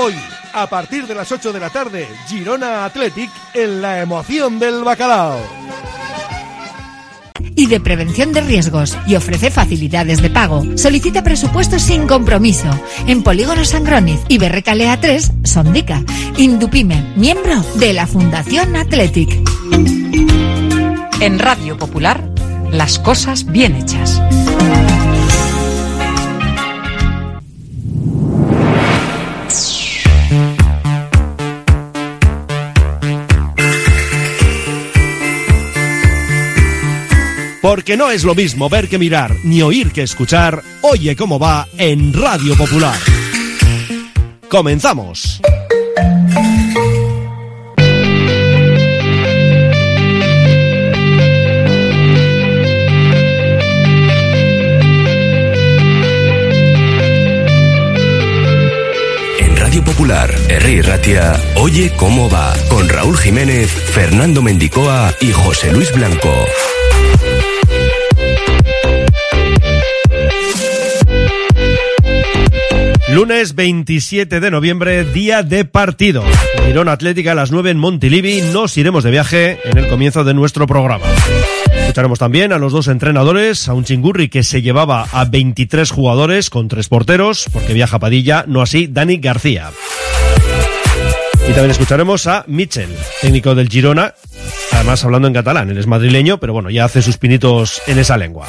Hoy, a partir de las 8 de la tarde, Girona Athletic en la emoción del bacalao. Y de prevención de riesgos y ofrece facilidades de pago. Solicita presupuestos sin compromiso. En Polígono Sangroniz y Berrecalea 3, Sondica. Indupime, miembro de la Fundación Athletic. En Radio Popular, las cosas bien hechas. Porque no es lo mismo ver que mirar, ni oír que escuchar. Oye cómo va en Radio Popular. Comenzamos. En Radio Popular, Herri Ratia, Oye cómo va, con Raúl Jiménez, Fernando Mendicoa y José Luis Blanco. Lunes 27 de noviembre, día de partido. Girona Atlética a las 9 en Montilivi. Nos iremos de viaje en el comienzo de nuestro programa. Escucharemos también a los dos entrenadores, a un chingurri que se llevaba a 23 jugadores con tres porteros, porque viaja Padilla, no así Dani García. Y también escucharemos a Michel, técnico del Girona, además hablando en catalán, él es madrileño, pero bueno, ya hace sus pinitos en esa lengua.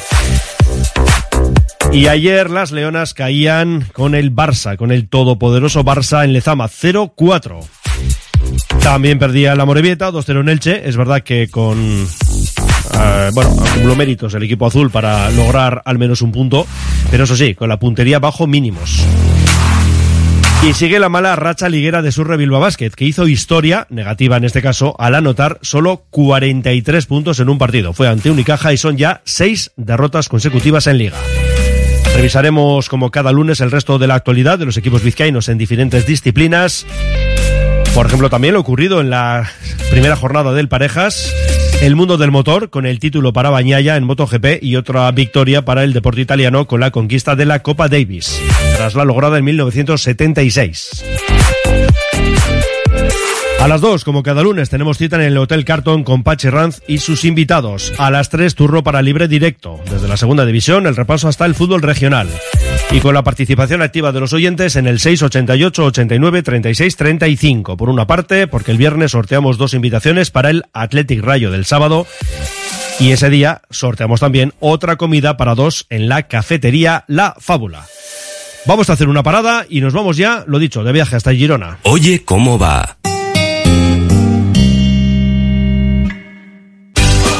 Y ayer las Leonas caían con el Barça, con el todopoderoso Barça en Lezama, 0-4. También perdía la Morevieta, 2-0 en Elche. Es verdad que con. eh, bueno, acumuló méritos el equipo azul para lograr al menos un punto, pero eso sí, con la puntería bajo mínimos. Y sigue la mala racha liguera de Surre Bilbao Basket, que hizo historia, negativa en este caso, al anotar solo 43 puntos en un partido. Fue ante Unicaja y son ya seis derrotas consecutivas en liga. Revisaremos como cada lunes el resto de la actualidad de los equipos vizcaínos en diferentes disciplinas. Por ejemplo, también lo ocurrido en la primera jornada del Parejas, el mundo del motor con el título para Bañaya en MotoGP y otra victoria para el deporte italiano con la conquista de la Copa Davis, tras la lograda en 1976. A las 2, como cada lunes, tenemos cita en el Hotel Carton con Pachi Ranz y sus invitados. A las 3, turno para libre directo. Desde la segunda división, el repaso hasta el fútbol regional. Y con la participación activa de los oyentes en el 688 89 36 35. Por una parte, porque el viernes sorteamos dos invitaciones para el Athletic Rayo del sábado. Y ese día sorteamos también otra comida para dos en la cafetería La Fábula. Vamos a hacer una parada y nos vamos ya, lo dicho, de viaje hasta Girona. Oye cómo va.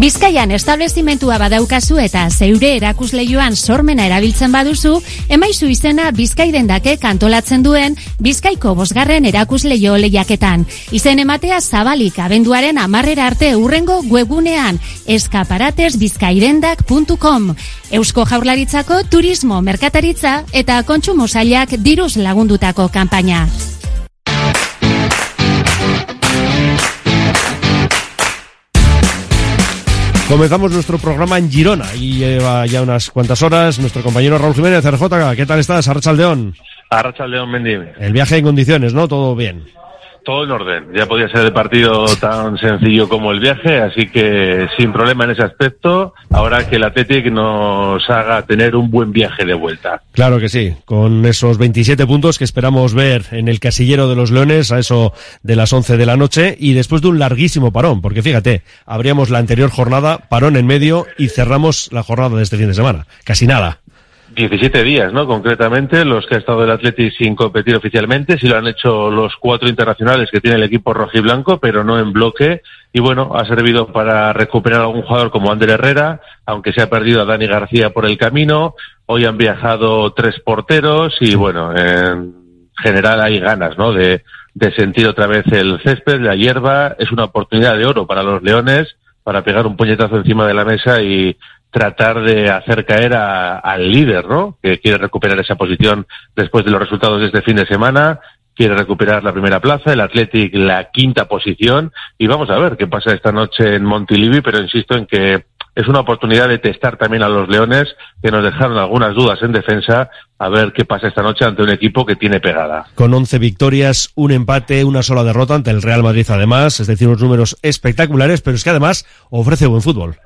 Bizkaian establezimentua badaukazu eta zeure erakusleioan sormena erabiltzen baduzu, emaizu izena Bizkaidendake kantolatzen duen Bizkaiko bosgarren erakusleio lehiaketan. Izen ematea zabalik abenduaren amarrera arte urrengo webunean eskaparatesbizkaidendak.com Eusko Jaurlaritzako Turismo Merkataritza eta Kontsumo Sailak diruz lagundutako kanpaina. Comenzamos nuestro programa en Girona y lleva ya unas cuantas horas nuestro compañero Raúl Jiménez, RJ, ¿qué tal estás? Arrachaldeón. Arrachaldeón, Mendy. El viaje en condiciones, ¿no? Todo bien. Todo en orden. Ya podía ser el partido tan sencillo como el viaje, así que sin problema en ese aspecto. Ahora que el Athletic nos haga tener un buen viaje de vuelta. Claro que sí, con esos 27 puntos que esperamos ver en el casillero de los Leones a eso de las 11 de la noche y después de un larguísimo parón, porque fíjate, abríamos la anterior jornada, parón en medio y cerramos la jornada de este fin de semana. Casi nada. 17 días, ¿no? Concretamente, los que ha estado el Atleti sin competir oficialmente, sí lo han hecho los cuatro internacionales que tiene el equipo rojiblanco, pero no en bloque. Y bueno, ha servido para recuperar a algún jugador como Ander Herrera, aunque se ha perdido a Dani García por el camino. Hoy han viajado tres porteros y bueno, en general hay ganas, ¿no? De, de sentir otra vez el césped, la hierba. Es una oportunidad de oro para los leones para pegar un puñetazo encima de la mesa y tratar de hacer caer a, al líder, ¿no? Que quiere recuperar esa posición después de los resultados de este fin de semana, quiere recuperar la primera plaza, el Athletic la quinta posición y vamos a ver qué pasa esta noche en Montilivi, pero insisto en que es una oportunidad de testar también a los Leones que nos dejaron algunas dudas en defensa a ver qué pasa esta noche ante un equipo que tiene pegada. Con 11 victorias, un empate, una sola derrota ante el Real Madrid además, es decir, unos números espectaculares, pero es que además ofrece buen fútbol.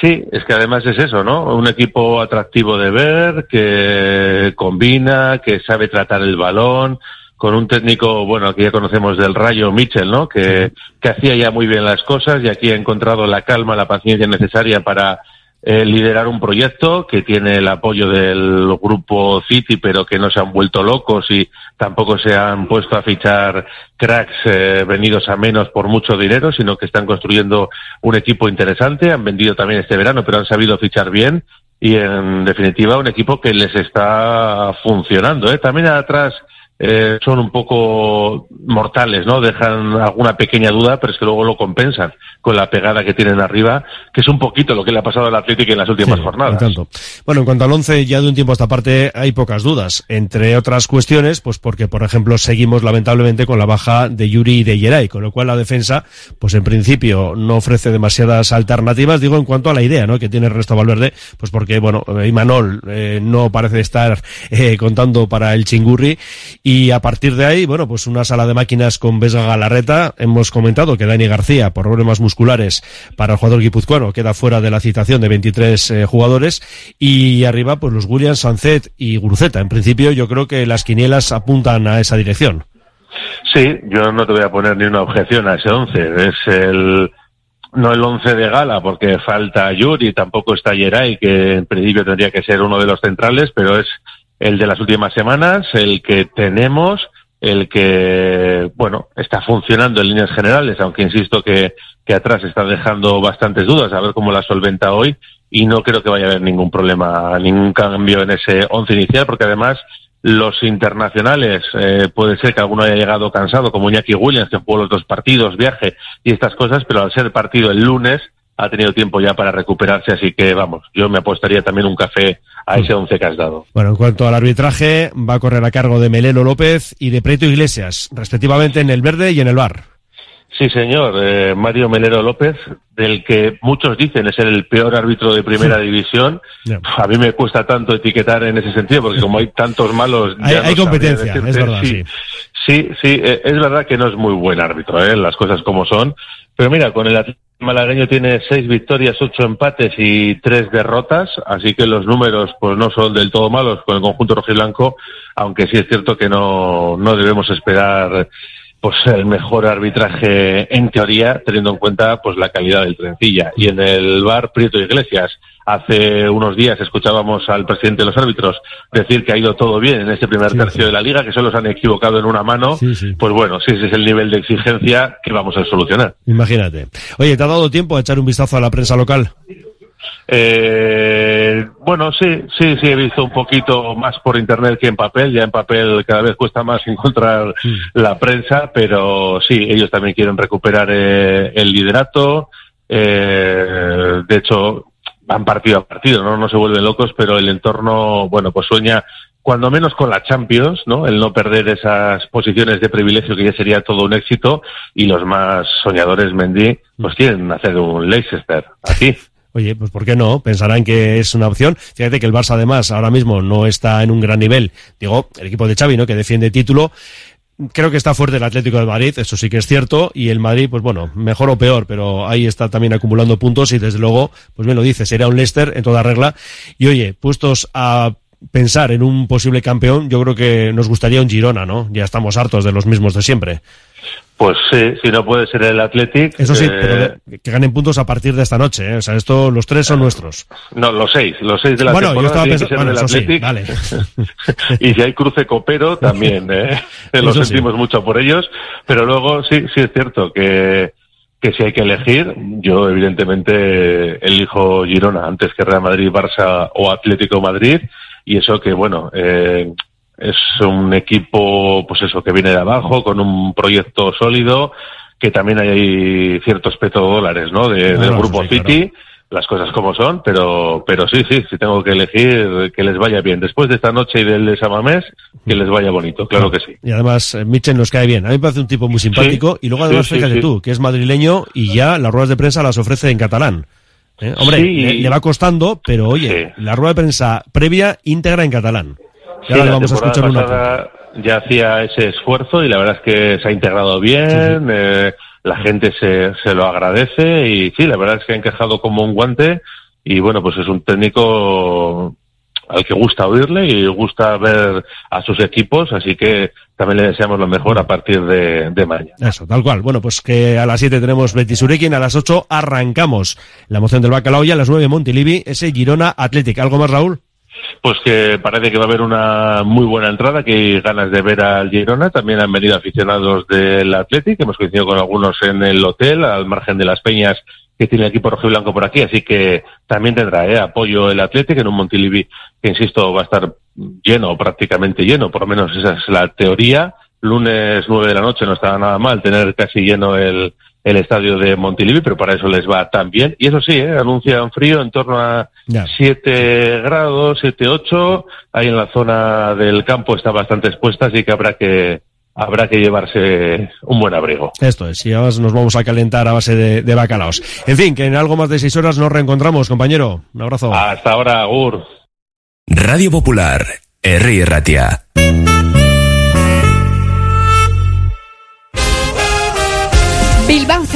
Sí, es que además es eso, ¿no? Un equipo atractivo de ver, que combina, que sabe tratar el balón, con un técnico, bueno, que ya conocemos del Rayo, Mitchell, ¿no? Que, que hacía ya muy bien las cosas y aquí ha encontrado la calma, la paciencia necesaria para eh, liderar un proyecto que tiene el apoyo del grupo City, pero que no se han vuelto locos y tampoco se han puesto a fichar cracks eh, venidos a menos por mucho dinero, sino que están construyendo un equipo interesante. Han vendido también este verano, pero han sabido fichar bien y, en definitiva, un equipo que les está funcionando. ¿eh? También atrás eh, son un poco mortales, ¿no? Dejan alguna pequeña duda, pero es que luego lo compensan con la pegada que tienen arriba, que es un poquito lo que le ha pasado al Atlético en las últimas jornadas. Tanto. Bueno, en cuanto al once, ya de un tiempo a esta parte hay pocas dudas, entre otras cuestiones, pues porque, por ejemplo, seguimos lamentablemente con la baja de Yuri y de Yeray, con lo cual la defensa, pues en principio no ofrece demasiadas alternativas, digo, en cuanto a la idea, ¿no? Que tiene el resto Valverde, pues porque, bueno, Imanol eh, no parece estar eh, contando para el chingurri y a partir de ahí, bueno, pues una sala de máquinas con Vesga Galarreta. Hemos comentado que Dani García, por problemas musculares para el jugador guipuzcoano, queda fuera de la citación de 23 eh, jugadores. Y arriba, pues los Williams, Sancet y Guruceta. En principio, yo creo que las quinielas apuntan a esa dirección. Sí, yo no te voy a poner ni una objeción a ese once. Es el no el once de gala porque falta Yuri, tampoco está Yeray, que en principio tendría que ser uno de los centrales, pero es el de las últimas semanas, el que tenemos, el que, bueno, está funcionando en líneas generales, aunque insisto que, que atrás está dejando bastantes dudas, a ver cómo la solventa hoy, y no creo que vaya a haber ningún problema, ningún cambio en ese once inicial, porque además los internacionales, eh, puede ser que alguno haya llegado cansado, como Iñaki Williams, que jugó los dos partidos, viaje y estas cosas, pero al ser partido el lunes, ha tenido tiempo ya para recuperarse, así que vamos, yo me apostaría también un café a ese once que has dado. Bueno, en cuanto al arbitraje, va a correr a cargo de Meleno López y de Preto Iglesias, respectivamente en el verde y en el bar. Sí, señor, eh, Mario Melero López, del que muchos dicen es el peor árbitro de primera división. A mí me cuesta tanto etiquetar en ese sentido, porque como hay tantos malos... Ya hay, competencia, es verdad, sí. Sí, sí, eh, es verdad que no es muy buen árbitro, ¿eh? las cosas como son. Pero mira, con el malagueño tiene seis victorias, ocho empates y tres derrotas, así que los números pues no son del todo malos con el conjunto rojiblanco, aunque sí es cierto que no, no debemos esperar pues el mejor arbitraje en teoría, teniendo en cuenta pues la calidad del trencilla. Y en el bar Prieto Iglesias, hace unos días escuchábamos al presidente de los árbitros decir que ha ido todo bien en este primer tercio de la liga, que solo se han equivocado en una mano. Pues bueno, si ese es el nivel de exigencia que vamos a solucionar. Imagínate. Oye, ¿te ha dado tiempo a echar un vistazo a la prensa local? Eh, bueno, sí, sí, sí, he visto un poquito más por internet que en papel. Ya en papel cada vez cuesta más encontrar la prensa, pero sí, ellos también quieren recuperar eh, el liderato. Eh, de hecho, van partido a partido, ¿no? No se vuelven locos, pero el entorno, bueno, pues sueña cuando menos con la Champions, ¿no? El no perder esas posiciones de privilegio que ya sería todo un éxito y los más soñadores, Mendy, pues quieren hacer un Leicester aquí. Oye, pues ¿por qué no? Pensarán que es una opción. Fíjate que el Barça además ahora mismo no está en un gran nivel. Digo, el equipo de Xavi, ¿no? Que defiende título. Creo que está fuerte el Atlético de Madrid, eso sí que es cierto, y el Madrid, pues bueno, mejor o peor, pero ahí está también acumulando puntos y desde luego, pues bien lo dice, sería un Leicester en toda regla. Y oye, puestos a pensar en un posible campeón, yo creo que nos gustaría un Girona, ¿no? Ya estamos hartos de los mismos de siempre. Pues sí, si no puede ser el Athletic. Eso sí, pero eh, que ganen puntos a partir de esta noche, ¿eh? O sea, esto, los tres son nuestros. No, los seis, los seis de la bueno, temporada yo estaba pensando, bueno, Athletic. vale. y si hay cruce copero, también, ¿eh? Lo sentimos mucho por ellos. Pero luego, sí, sí es cierto que, que si hay que elegir, yo evidentemente elijo Girona antes que Real Madrid, Barça o Atlético Madrid. Y eso que, bueno, eh, es un equipo, pues eso, que viene de abajo, con un proyecto sólido, que también hay ciertos petrodólares, ¿no? De, del grupo City, las cosas como son, pero, pero sí, sí, sí tengo que elegir que les vaya bien. Después de esta noche y del de Samamés, que les vaya bonito, claro que sí. Y además, eh, Michel nos cae bien. A mí me parece un tipo muy simpático. y luego además, fíjate tú, que es madrileño y ya las ruedas de prensa las ofrece en catalán. ¿Eh? Hombre, le, va costando, pero oye, la rueda de prensa previa íntegra en catalán. Ya vamos a escuchar una. Ya hacía ese esfuerzo y la verdad es que se ha integrado bien, eh, la gente se, se lo agradece y sí, la verdad es que ha encajado como un guante y bueno, pues es un técnico al que gusta oírle y gusta ver a sus equipos, así que también le deseamos lo mejor a partir de, de mañana. Eso, tal cual. Bueno, pues que a las 7 tenemos Betis Urequin, a las 8 arrancamos la moción del Bacalao y a las 9 Montilivi, ese Girona Athletic. ¿Algo más, Raúl? Pues que parece que va a haber una muy buena entrada, que hay ganas de ver al Girona. También han venido aficionados del Athletic, hemos coincidido con algunos en el hotel, al margen de las peñas que tiene el equipo rojo y blanco por aquí, así que también tendrá eh, apoyo el Athletic en un Montilivi que, insisto, va a estar lleno, prácticamente lleno, por lo menos esa es la teoría. Lunes nueve de la noche no estaba nada mal tener casi lleno el, el estadio de Montilivi, pero para eso les va tan bien. Y eso sí, ¿eh? anuncian frío en torno a 7 grados, 7, 8. Ahí en la zona del campo está bastante expuesta, así que habrá que habrá que llevarse un buen abrigo. Esto es, y ahora nos vamos a calentar a base de, de bacalaos. En fin, que en algo más de seis horas nos reencontramos, compañero. Un abrazo. Hasta ahora, Agur. Radio Popular, R. Ratia.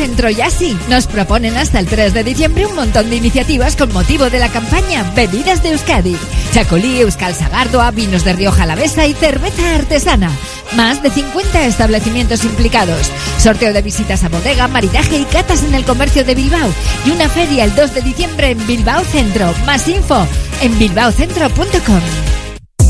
Centro y así nos proponen hasta el 3 de diciembre un montón de iniciativas con motivo de la campaña Bebidas de Euskadi. Chacolí, Euskal Sagardoa, vinos de Rioja Alavesa y cerveza artesana. Más de 50 establecimientos implicados. Sorteo de visitas a bodega, maridaje y catas en el comercio de Bilbao. Y una feria el 2 de diciembre en Bilbao Centro. Más info en bilbaocentro.com.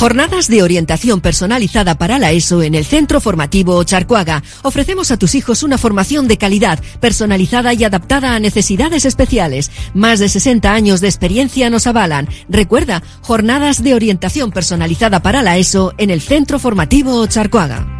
Jornadas de orientación personalizada para la ESO en el Centro Formativo Charcuaga. Ofrecemos a tus hijos una formación de calidad, personalizada y adaptada a necesidades especiales. Más de 60 años de experiencia nos avalan. Recuerda, jornadas de orientación personalizada para la ESO en el Centro Formativo Charcuaga.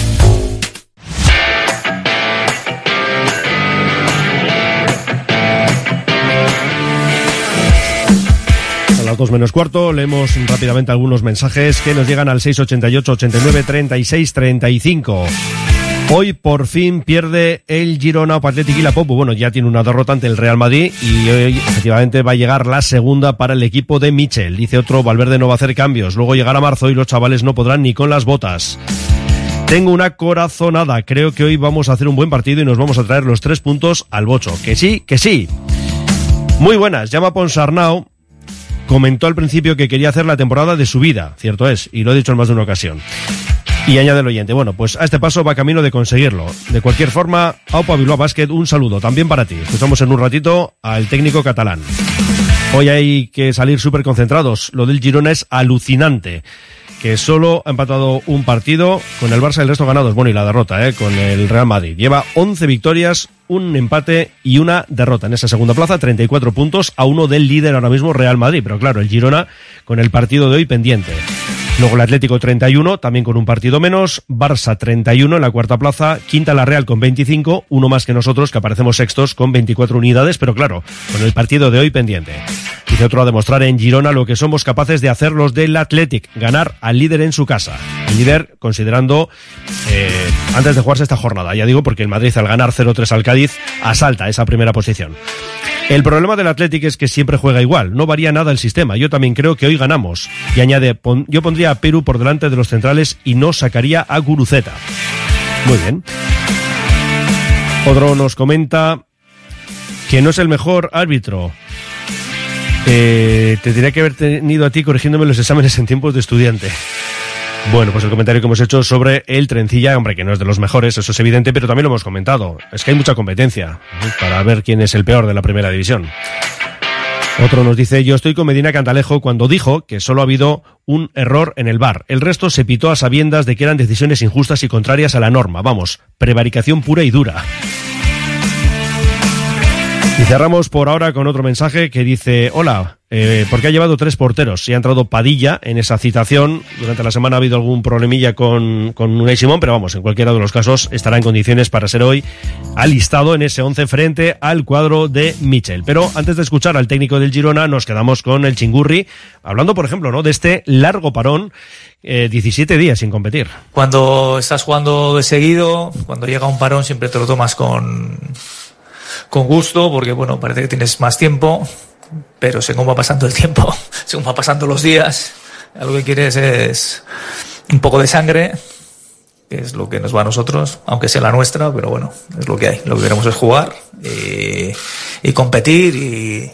2 menos cuarto leemos rápidamente algunos mensajes que nos llegan al 688 89 36 35. Hoy por fin pierde el Girona o Athletic y la Popu. Bueno, ya tiene una derrota ante el Real Madrid y hoy efectivamente va a llegar la segunda para el equipo de Michel. Dice otro, Valverde no va a hacer cambios. Luego llegará marzo y los chavales no podrán ni con las botas. Tengo una corazonada. Creo que hoy vamos a hacer un buen partido y nos vamos a traer los tres puntos al bocho. Que sí, que sí. Muy buenas. Llama Ponsarnau. Comentó al principio que quería hacer la temporada de su vida, cierto es, y lo he dicho en más de una ocasión. Y añade el oyente, bueno, pues a este paso va camino de conseguirlo. De cualquier forma, Aupa Bilbao Basket, un saludo también para ti. Escuchamos en un ratito al técnico catalán. Hoy hay que salir súper concentrados. Lo del Girona es alucinante. Que solo ha empatado un partido con el Barça el resto ganados. Bueno, y la derrota, ¿eh? Con el Real Madrid. Lleva 11 victorias, un empate y una derrota en esa segunda plaza, 34 puntos a uno del líder ahora mismo Real Madrid. Pero claro, el Girona con el partido de hoy pendiente. Luego el Atlético 31, también con un partido menos. Barça 31 en la cuarta plaza. Quinta la Real con 25, uno más que nosotros, que aparecemos sextos con 24 unidades, pero claro, con el partido de hoy pendiente. Dice otro a demostrar en Girona lo que somos capaces de hacer los del Athletic, ganar al líder en su casa. El líder, considerando, eh, antes de jugarse esta jornada, ya digo, porque el Madrid al ganar 0-3 al Cádiz asalta esa primera posición. El problema del Athletic es que siempre juega igual, no varía nada el sistema. Yo también creo que hoy ganamos. Y añade, yo pondría a Perú por delante de los centrales y no sacaría a Guruceta. Muy bien. Otro nos comenta que no es el mejor árbitro. Eh, te tendría que haber tenido a ti corrigiéndome los exámenes en tiempos de estudiante. Bueno, pues el comentario que hemos hecho sobre el Trencilla, hombre, que no es de los mejores, eso es evidente, pero también lo hemos comentado. Es que hay mucha competencia ¿eh? para ver quién es el peor de la primera división. Otro nos dice, yo estoy con Medina Cantalejo cuando dijo que solo ha habido un error en el bar. El resto se pitó a sabiendas de que eran decisiones injustas y contrarias a la norma. Vamos, prevaricación pura y dura. Y cerramos por ahora con otro mensaje que dice, hola, eh, porque ha llevado tres porteros y ha entrado Padilla en esa citación. Durante la semana ha habido algún problemilla con, con Unai Simón, pero vamos, en cualquiera de los casos estará en condiciones para ser hoy alistado en ese 11 frente al cuadro de Michel. Pero antes de escuchar al técnico del Girona, nos quedamos con el Chingurri, hablando, por ejemplo, ¿no? de este largo parón, eh, 17 días sin competir. Cuando estás jugando de seguido, cuando llega un parón, siempre te lo tomas con, con gusto, porque bueno, parece que tienes más tiempo, pero según va pasando el tiempo, según va pasando los días, lo que quieres es un poco de sangre, que es lo que nos va a nosotros, aunque sea la nuestra, pero bueno, es lo que hay. Lo que queremos es jugar y, competir y,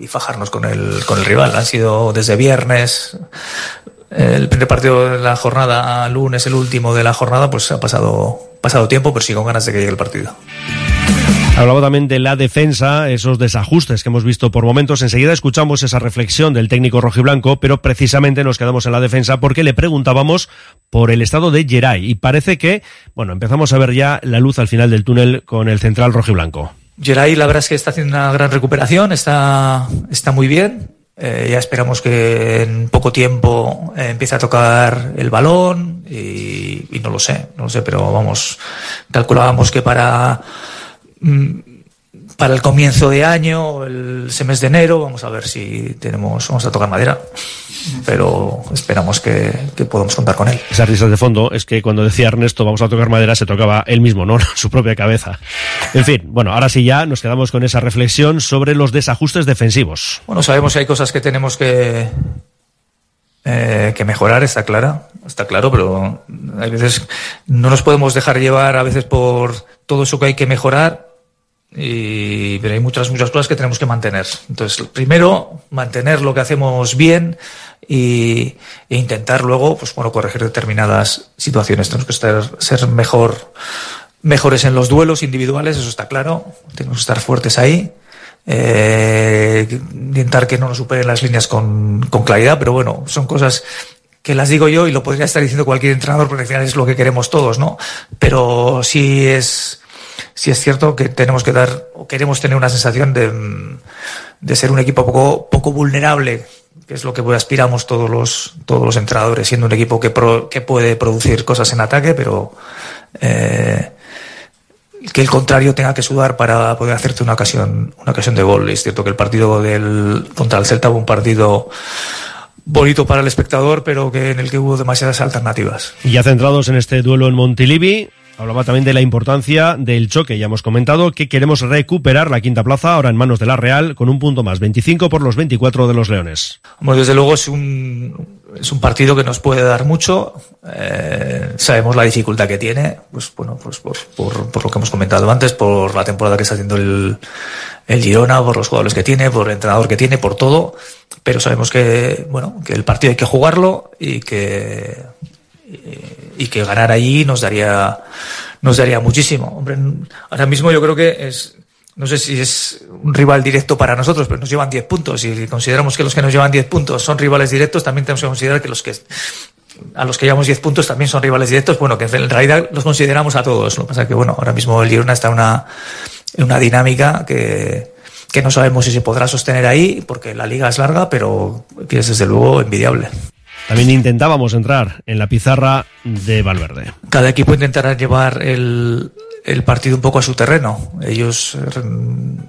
y fajarnos con el, con el rival. Han sido desde viernes, el primer partido de la jornada, lunes el último de la jornada, pues ha pasado, pasado tiempo, pero sí con ganas de que llegue el partido. Hablaba también de la defensa, esos desajustes que hemos visto por momentos. Enseguida escuchamos esa reflexión del técnico rojiblanco, pero precisamente nos quedamos en la defensa porque le preguntábamos por el estado de Geray. Y parece que, bueno, empezamos a ver ya la luz al final del túnel con el central rojiblanco. Geray, la verdad es que está haciendo una gran recuperación, está, está muy bien. Eh, ya esperamos que en poco tiempo eh, empiece a tocar el balón y, y no lo sé, no lo sé, pero vamos, calculábamos que para para el comienzo de año, el semestre de enero, vamos a ver si tenemos, vamos a tocar madera, pero esperamos que, que podamos contar con él. Esas risas de fondo es que cuando decía Ernesto vamos a tocar madera se tocaba él mismo, no su propia cabeza. En fin, bueno, ahora sí ya nos quedamos con esa reflexión sobre los desajustes defensivos. Bueno, sabemos que hay cosas que tenemos que, eh, que mejorar, está clara, está claro, pero hay veces no nos podemos dejar llevar a veces por todo eso que hay que mejorar y, pero hay muchas, muchas cosas que tenemos que mantener. Entonces, primero, mantener lo que hacemos bien y, e intentar luego, pues bueno, corregir determinadas situaciones. Tenemos que estar, ser mejor, mejores en los duelos individuales, eso está claro. Tenemos que estar fuertes ahí. Eh, intentar que no nos superen las líneas con, con claridad, pero bueno, son cosas que las digo yo y lo podría estar diciendo cualquier entrenador porque al final es lo que queremos todos, ¿no? Pero sí es, sí es cierto que tenemos que dar, o queremos tener una sensación de, de ser un equipo poco, poco vulnerable, que es lo que aspiramos todos los, todos los entrenadores, siendo un equipo que, pro, que puede producir cosas en ataque, pero eh, que el contrario tenga que sudar para poder hacerte una ocasión, una ocasión de gol. Es cierto que el partido del, contra el Celta fue un partido bonito para el espectador, pero que en el que hubo demasiadas alternativas. Y ya centrados en este duelo en Montilivi, Hablaba también de la importancia del choque. Ya hemos comentado que queremos recuperar la quinta plaza ahora en manos de la Real con un punto más, 25 por los 24 de los Leones. Bueno, desde luego es un, es un partido que nos puede dar mucho. Eh, sabemos la dificultad que tiene, pues bueno, pues por, por, por, lo que hemos comentado antes, por la temporada que está haciendo el, el Girona, por los jugadores que tiene, por el entrenador que tiene, por todo. Pero sabemos que, bueno, que el partido hay que jugarlo y que y que ganar allí nos daría nos daría muchísimo. Hombre, ahora mismo yo creo que es no sé si es un rival directo para nosotros, pero nos llevan 10 puntos y consideramos que los que nos llevan 10 puntos son rivales directos, también tenemos que considerar que los que a los que llevamos 10 puntos también son rivales directos, bueno, que en realidad los consideramos a todos. Lo que pasa que, bueno, ahora mismo el Girona está en una, en una dinámica que, que no sabemos si se podrá sostener ahí, porque la liga es larga, pero que es desde luego envidiable. También intentábamos entrar en la pizarra de Valverde. Cada equipo intentará llevar el, partido un poco a su terreno. Ellos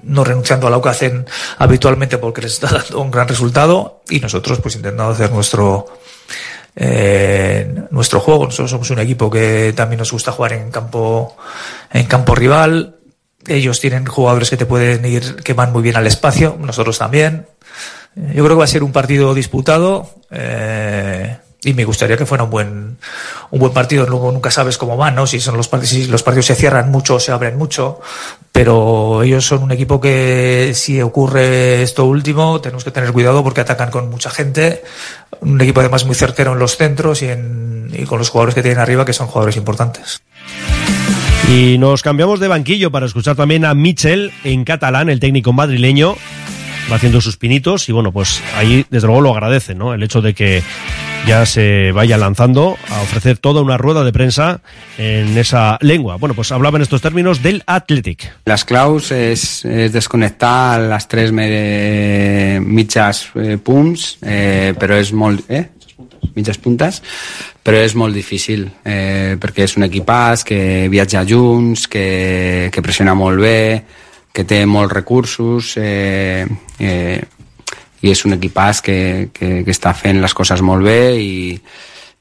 no renunciando a lo que hacen habitualmente porque les está dando un gran resultado y nosotros pues intentando hacer nuestro eh, nuestro juego. Nosotros somos un equipo que también nos gusta jugar en campo en campo rival. Ellos tienen jugadores que te pueden ir que van muy bien al espacio, nosotros también. Yo creo que va a ser un partido disputado eh, y me gustaría que fuera un buen un buen partido. Luego nunca sabes cómo van, ¿no? Si son los partidos, si los partidos se cierran mucho o se abren mucho, pero ellos son un equipo que si ocurre esto último tenemos que tener cuidado porque atacan con mucha gente. Un equipo además muy certero en los centros y, en, y con los jugadores que tienen arriba que son jugadores importantes. Y nos cambiamos de banquillo para escuchar también a Michel en catalán, el técnico madrileño, va haciendo sus pinitos y bueno, pues ahí desde luego lo agradece, ¿no? El hecho de que ya se vaya lanzando a ofrecer toda una rueda de prensa en esa lengua. Bueno, pues hablaba en estos términos del Athletic. Las claus es, es las tres me, mitjas eh, punts, eh, però és molt... Eh? mitges puntes, però és molt difícil eh, perquè és un equipàs que viatja junts, que, que pressiona molt bé, que té molts recursos eh, eh, i és un equipàs que, que, que està fent les coses molt bé i,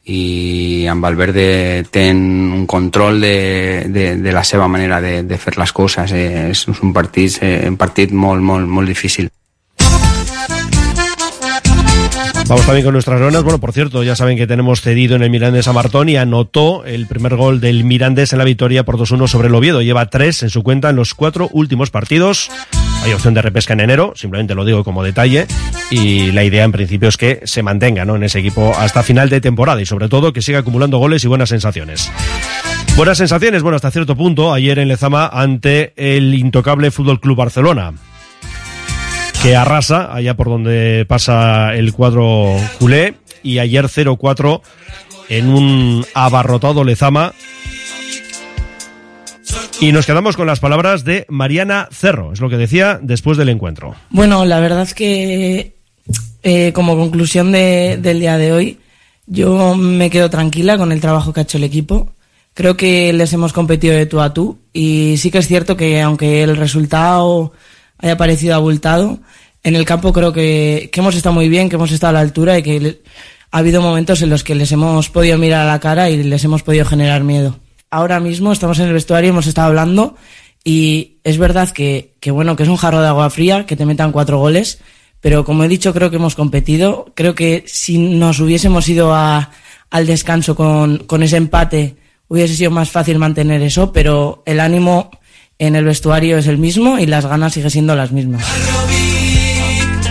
i amb Valverde ten un control de, de, de la seva manera de, de fer les coses. Eh, és un partit, eh, un partit molt, molt, molt difícil. Vamos también con nuestras leonas. Bueno, por cierto, ya saben que tenemos cedido en el Mirandés a Martón y anotó el primer gol del Mirandés en la victoria por 2-1 sobre el Oviedo. Lleva tres en su cuenta en los cuatro últimos partidos. Hay opción de repesca en enero, simplemente lo digo como detalle. Y la idea en principio es que se mantenga en ese equipo hasta final de temporada y sobre todo que siga acumulando goles y buenas sensaciones. Buenas sensaciones, bueno, hasta cierto punto, ayer en Lezama ante el intocable Fútbol Club Barcelona que arrasa allá por donde pasa el cuadro culé y ayer 0-4 en un abarrotado Lezama. Y nos quedamos con las palabras de Mariana Cerro, es lo que decía después del encuentro. Bueno, la verdad es que eh, como conclusión de, del día de hoy, yo me quedo tranquila con el trabajo que ha hecho el equipo. Creo que les hemos competido de tú a tú y sí que es cierto que aunque el resultado haya parecido abultado. En el campo creo que, que, hemos estado muy bien, que hemos estado a la altura y que le, ha habido momentos en los que les hemos podido mirar a la cara y les hemos podido generar miedo. Ahora mismo estamos en el vestuario, hemos estado hablando y es verdad que, que bueno, que es un jarro de agua fría, que te metan cuatro goles, pero como he dicho, creo que hemos competido. Creo que si nos hubiésemos ido a, al descanso con, con ese empate, hubiese sido más fácil mantener eso, pero el ánimo en el vestuario es el mismo y las ganas siguen siendo las mismas.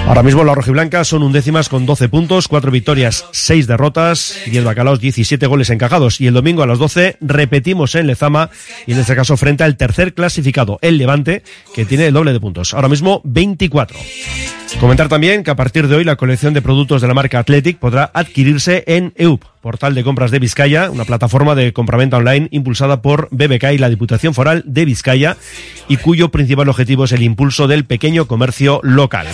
Ahora mismo las rojiblancas son undécimas con 12 puntos, 4 victorias, 6 derrotas, 10 bacalaos, 17 goles encajados. Y el domingo a las 12 repetimos en Lezama y en este caso frente al tercer clasificado, el Levante, que tiene el doble de puntos. Ahora mismo 24. Comentar también que a partir de hoy la colección de productos de la marca Athletic podrá adquirirse en EUP, portal de compras de Vizcaya, una plataforma de compraventa online impulsada por BBK y la Diputación Foral de Vizcaya y cuyo principal objetivo es el impulso del pequeño comercio local.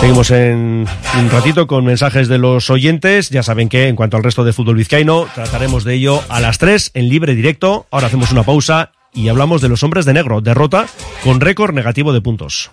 Seguimos en un ratito con mensajes de los oyentes. Ya saben que en cuanto al resto de fútbol vizcaíno, trataremos de ello a las 3 en libre directo. Ahora hacemos una pausa y hablamos de los hombres de negro. Derrota con récord negativo de puntos.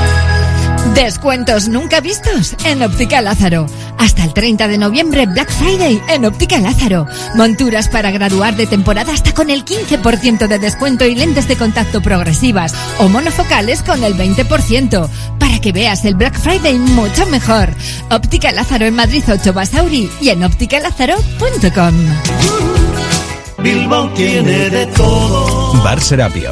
Descuentos nunca vistos en Óptica Lázaro. Hasta el 30 de noviembre Black Friday en Óptica Lázaro. Monturas para graduar de temporada hasta con el 15% de descuento y lentes de contacto progresivas o monofocales con el 20%. Para que veas el Black Friday mucho mejor. Óptica Lázaro en Madrid 8 Basauri y en ópticalázaro.com. Bilbao tiene de todo. Bar Serapio.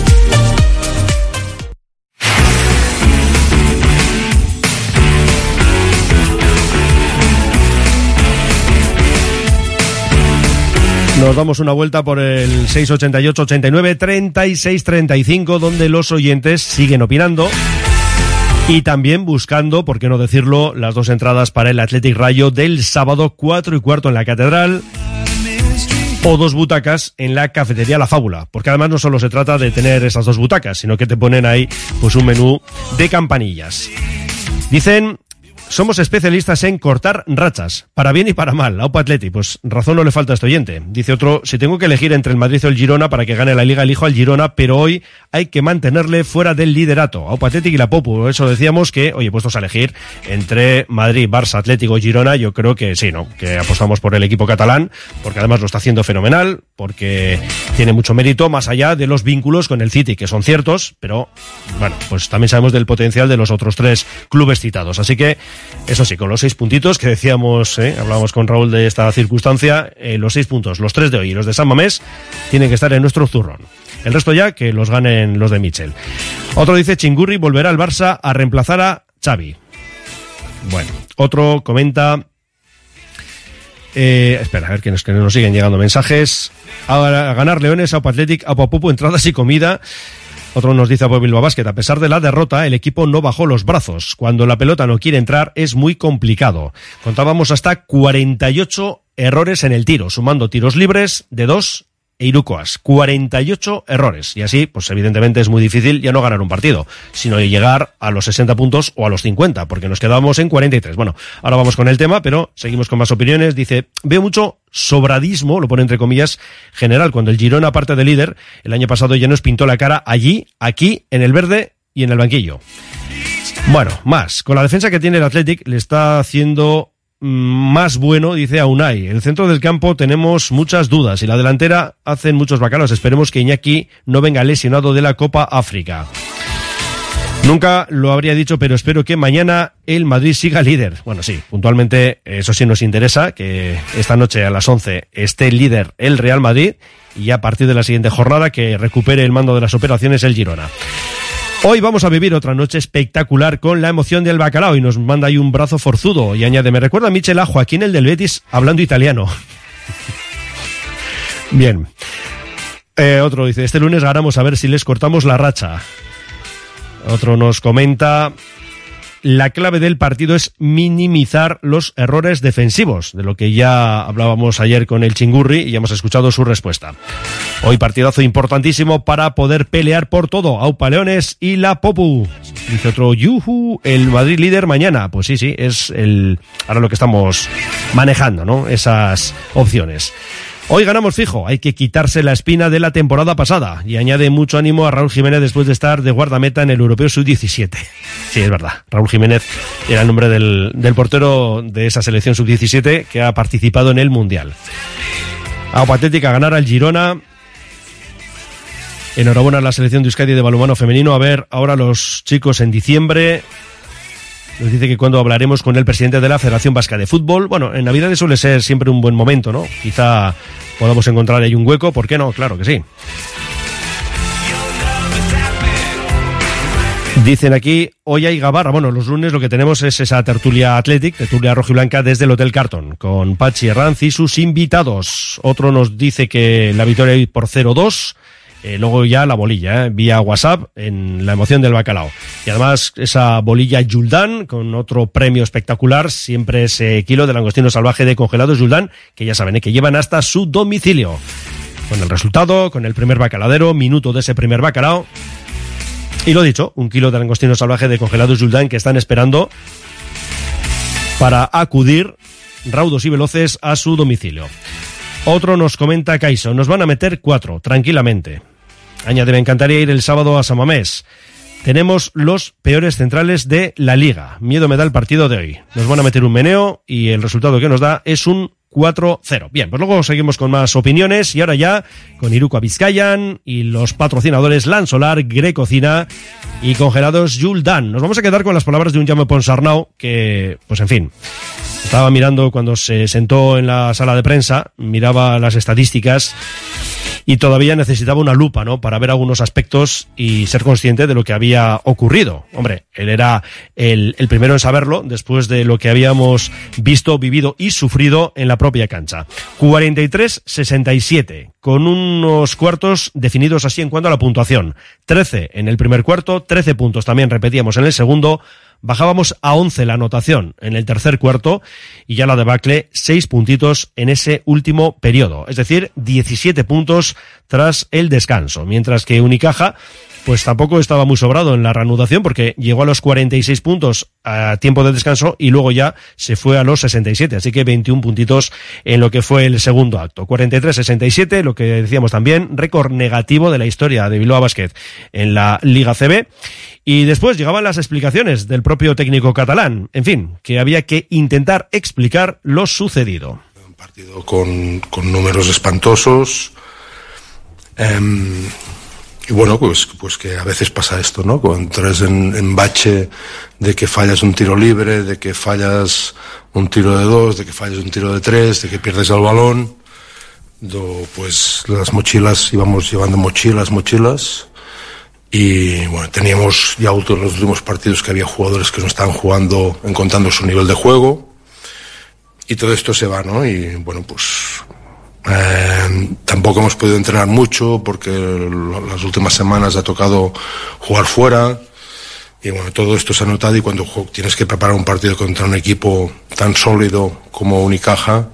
Nos damos una vuelta por el 688 89 36 35 donde los oyentes siguen opinando y también buscando, por qué no decirlo, las dos entradas para el Athletic Rayo del sábado 4 y cuarto en la Catedral o dos butacas en la cafetería La Fábula, porque además no solo se trata de tener esas dos butacas, sino que te ponen ahí pues un menú de campanillas. Dicen somos especialistas en cortar rachas, para bien y para mal. Aupa Atleti, pues razón no le falta a este oyente. Dice otro, si tengo que elegir entre el Madrid o el Girona para que gane la Liga, elijo al Girona, pero hoy hay que mantenerle fuera del liderato. Aupa Atleti y la Popu, eso decíamos que, oye, puestos a elegir entre Madrid, Barça, Atlético Girona, yo creo que sí, ¿no? Que apostamos por el equipo catalán, porque además lo está haciendo fenomenal, porque tiene mucho mérito, más allá de los vínculos con el City, que son ciertos, pero bueno, pues también sabemos del potencial de los otros tres clubes citados. Así que eso sí, con los seis puntitos que decíamos, ¿eh? hablábamos con Raúl de esta circunstancia, eh, los seis puntos, los tres de hoy y los de San Mamés, tienen que estar en nuestro zurrón. El resto ya que los ganen los de Michel. Otro dice Chingurri volverá al Barça a reemplazar a Xavi. Bueno, otro comenta... Eh, espera, a ver que nos, que nos siguen llegando mensajes. A, a ganar Leones, a Athletic, a entradas y comida. Otro nos dice a Bilbao Basket, a pesar de la derrota, el equipo no bajó los brazos. Cuando la pelota no quiere entrar es muy complicado. Contábamos hasta 48 errores en el tiro, sumando tiros libres de dos e Irukoas. 48 errores. Y así, pues evidentemente es muy difícil ya no ganar un partido, sino llegar a los 60 puntos o a los 50, porque nos quedamos en 43. Bueno, ahora vamos con el tema, pero seguimos con más opiniones. Dice, veo mucho sobradismo, lo pone entre comillas, general, cuando el Girona, aparte de líder, el año pasado ya nos pintó la cara allí, aquí, en el verde y en el banquillo. Bueno, más. Con la defensa que tiene el Athletic, le está haciendo más bueno, dice Aunai. En el centro del campo tenemos muchas dudas y la delantera hacen muchos bacalos. Esperemos que Iñaki no venga lesionado de la Copa África. Nunca lo habría dicho, pero espero que mañana el Madrid siga líder. Bueno, sí, puntualmente eso sí nos interesa, que esta noche a las 11 esté líder el Real Madrid y a partir de la siguiente jornada que recupere el mando de las operaciones el Girona. Hoy vamos a vivir otra noche espectacular con la emoción del bacalao y nos manda ahí un brazo forzudo y añade, me recuerda a Michel Ajo, aquí en el del Betis, hablando italiano. Bien. Eh, otro dice, este lunes ganamos a ver si les cortamos la racha. Otro nos comenta, la clave del partido es minimizar los errores defensivos, de lo que ya hablábamos ayer con el Chingurri y hemos escuchado su respuesta. Hoy partidazo importantísimo para poder pelear por todo. Aupa Leones y la Popu. Dice otro, yuhu, el Madrid líder mañana. Pues sí, sí, es el, ahora lo que estamos manejando, ¿no? Esas opciones. Hoy ganamos fijo, hay que quitarse la espina de la temporada pasada y añade mucho ánimo a Raúl Jiménez después de estar de guardameta en el Europeo Sub-17. Sí, es verdad, Raúl Jiménez era el nombre del, del portero de esa selección Sub-17 que ha participado en el Mundial. A Patética ganar al Girona. Enhorabuena a la selección de Euskadi de balonmano femenino. A ver, ahora los chicos en diciembre nos dice que cuando hablaremos con el presidente de la Federación Vasca de Fútbol, bueno, en Navidades suele ser siempre un buen momento, ¿no? Quizá podamos encontrar ahí un hueco, ¿por qué no? Claro que sí. Dicen aquí, hoy hay Gabarra. Bueno, los lunes lo que tenemos es esa tertulia Athletic, tertulia rojo y blanca desde el Hotel Carton, con Pachi Herranz y sus invitados. Otro nos dice que la victoria por 0-2. Eh, luego ya la bolilla, eh, vía WhatsApp, en la emoción del bacalao. Y además esa bolilla Yuldan, con otro premio espectacular, siempre ese kilo de langostino salvaje de congelados Yuldan, que ya saben, eh, que llevan hasta su domicilio. Con el resultado, con el primer bacaladero, minuto de ese primer bacalao. Y lo dicho, un kilo de langostino salvaje de congelados Yuldan que están esperando para acudir raudos y veloces a su domicilio. Otro nos comenta Kaiso, nos van a meter cuatro, tranquilamente. Añade, me encantaría ir el sábado a Samamés. Tenemos los peores centrales de la liga. Miedo me da el partido de hoy. Nos van a meter un meneo y el resultado que nos da es un 4-0. Bien, pues luego seguimos con más opiniones y ahora ya con Iruko Vizcayan y los patrocinadores Lansolar, Grecocina y congelados Juldan. Nos vamos a quedar con las palabras de un Jaume Ponsarnau que, pues en fin, estaba mirando cuando se sentó en la sala de prensa, miraba las estadísticas y todavía necesitaba una lupa, ¿no? Para ver algunos aspectos y ser consciente de lo que había ocurrido. Hombre, él era el, primero en saberlo después de lo que habíamos visto, vivido y sufrido en la propia cancha. 43-67, con unos cuartos definidos así en cuanto a la puntuación. 13 en el primer cuarto, 13 puntos también repetíamos en el segundo, bajábamos a 11 la anotación en el tercer cuarto y ya la debacle 6 puntitos en ese último periodo, es decir, 17 puntos tras el descanso, mientras que Unicaja pues tampoco estaba muy sobrado en la reanudación porque llegó a los 46 puntos a tiempo de descanso y luego ya se fue a los 67, así que 21 puntitos en lo que fue el segundo acto. 43-67, lo que decíamos también, récord negativo de la historia de Bilbao Basket en la Liga CB. Y después llegaban las explicaciones del propio técnico catalán, en fin, que había que intentar explicar lo sucedido. Un partido con, con números espantosos. Em, y bueno, pues, pues que a veces pasa esto, ¿no? Cuando entras en, en bache de que fallas un tiro libre, de que fallas un tiro de dos, de que fallas un tiro de tres, de que pierdes el balón, do, pues las mochilas, íbamos llevando mochilas, mochilas, y bueno, teníamos ya en los últimos partidos que había jugadores que no estaban jugando, encontrando su nivel de juego, y todo esto se va, ¿no? Y bueno, pues eh, tampoco hemos podido entrenar mucho porque las últimas semanas ha tocado jugar fuera. Y bueno, todo esto se ha notado y cuando tienes que preparar un partido contra un equipo tan sólido como Unicaja,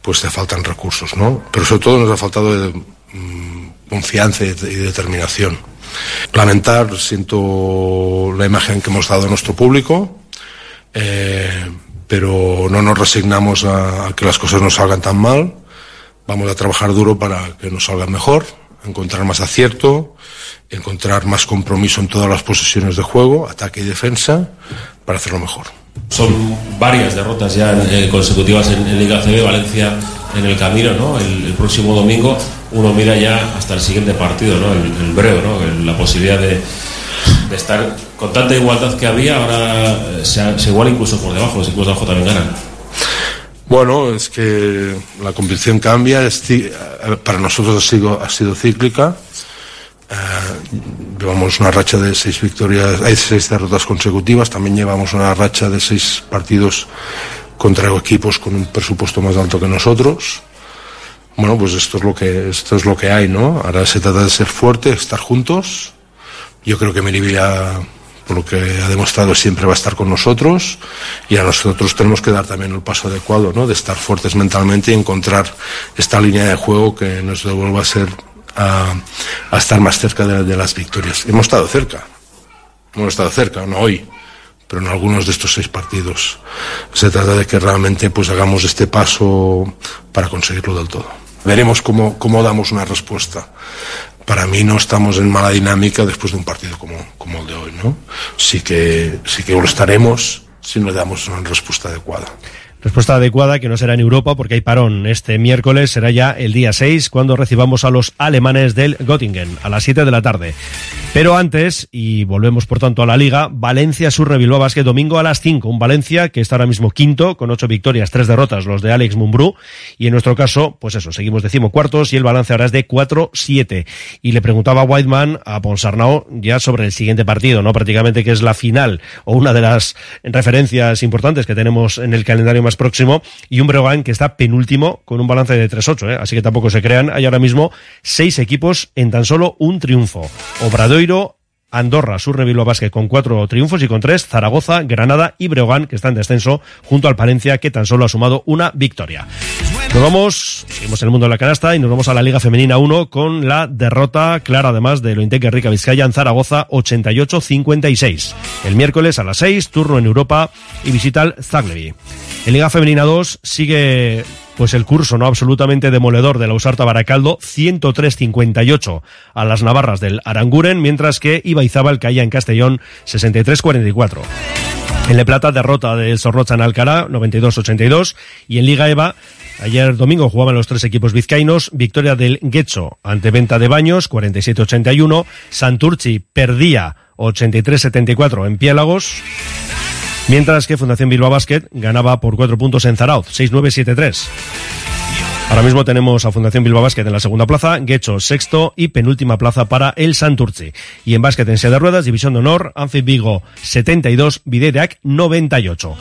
pues te faltan recursos, ¿no? Pero sobre todo nos ha faltado de, mm, confianza y, de- y determinación. Lamentar, siento la imagen que hemos dado a nuestro público, eh, pero no nos resignamos a, a que las cosas no salgan tan mal. Vamos a trabajar duro para que nos salgan mejor encontrar más acierto, encontrar más compromiso en todas las posesiones de juego, ataque y defensa, para hacerlo mejor. Son varias derrotas ya eh, consecutivas en, Liga CB, Valencia en el camino, ¿no? El, próximo domingo uno mira ya hasta el siguiente partido, ¿no? El, el breve, ¿no? La posibilidad de, estar con tanta igualdad que había, ahora eh, se, se iguala incluso por debajo, los equipos de abajo también ganan. Bueno, es que la competición cambia, eh, para nosotros ha sido, ha sido cíclica. Eh, llevamos una racha de seis victorias, hay seis derrotas consecutivas, también llevamos una racha de seis partidos contra equipos con un presupuesto más alto que nosotros. Bueno, pues esto es lo que esto es lo que hay, ¿no? Ahora se trata de ser fuerte, estar juntos. Yo creo que Melivilla, por lo que ha demostrado, siempre va a estar con nosotros y a nosotros tenemos que dar también el paso adecuado, ¿no? De estar fuertes mentalmente y encontrar esta línea de juego que nos devuelva a ser a, a estar más cerca de, de las victorias. Hemos estado cerca, hemos estado cerca, no hoy, pero en algunos de estos seis partidos. Se trata de que realmente pues hagamos este paso para conseguirlo del todo. Veremos cómo, cómo damos una respuesta. Para mí no estamos en mala dinámica después de un partido como, como el de hoy, ¿no? Sí que, sí que lo estaremos si no damos una respuesta adecuada. Respuesta adecuada que no será en Europa porque hay parón. Este miércoles será ya el día 6 cuando recibamos a los alemanes del Göttingen a las 7 de la tarde. Pero antes, y volvemos por tanto a la liga, Valencia Surre Bilbao Basket domingo a las 5. Un Valencia que está ahora mismo quinto con 8 victorias, 3 derrotas, los de Alex Mumbrú. Y en nuestro caso, pues eso, seguimos decimocuartos y el balance ahora es de 4-7. Y le preguntaba Whiteman a Ponsarnau ya sobre el siguiente partido, ¿no? Prácticamente que es la final o una de las referencias importantes que tenemos en el calendario más próximo y un Breogán que está penúltimo con un balance de 3-8, ¿eh? así que tampoco se crean. Hay ahora mismo seis equipos en tan solo un triunfo. Obradoiro, Andorra, Surre con cuatro triunfos y con tres, Zaragoza, Granada y Breogán que está en descenso junto al Palencia que tan solo ha sumado una victoria. Nos vamos, seguimos en el mundo de la canasta y nos vamos a la Liga Femenina 1 con la derrota clara además de Lointec Rica Vizcaya en Zaragoza 88-56. El miércoles a las 6, turno en Europa y visita al Zaglevi. En Liga Femenina 2 sigue pues el curso no absolutamente demoledor de la Usarta Baracaldo 103-58 a las navarras del Aranguren, mientras que Ibaizábal caía en Castellón 63-44. En Le Plata, derrota del Sorrocha en Alcalá, 92-82. Y en Liga EVA, ayer domingo jugaban los tres equipos vizcaínos. Victoria del Guecho ante Venta de Baños, 47-81. Santurchi perdía 83-74 en Piélagos. Mientras que Fundación Bilbao Basket ganaba por cuatro puntos en Zarauz, 6-9-7-3. Ahora mismo tenemos a Fundación Bilbao Basket en la segunda plaza, Guecho sexto y penúltima plaza para el Santurce. Y en básquet en silla de ruedas, División de Honor, Anfi Vigo 72, Videreac 98.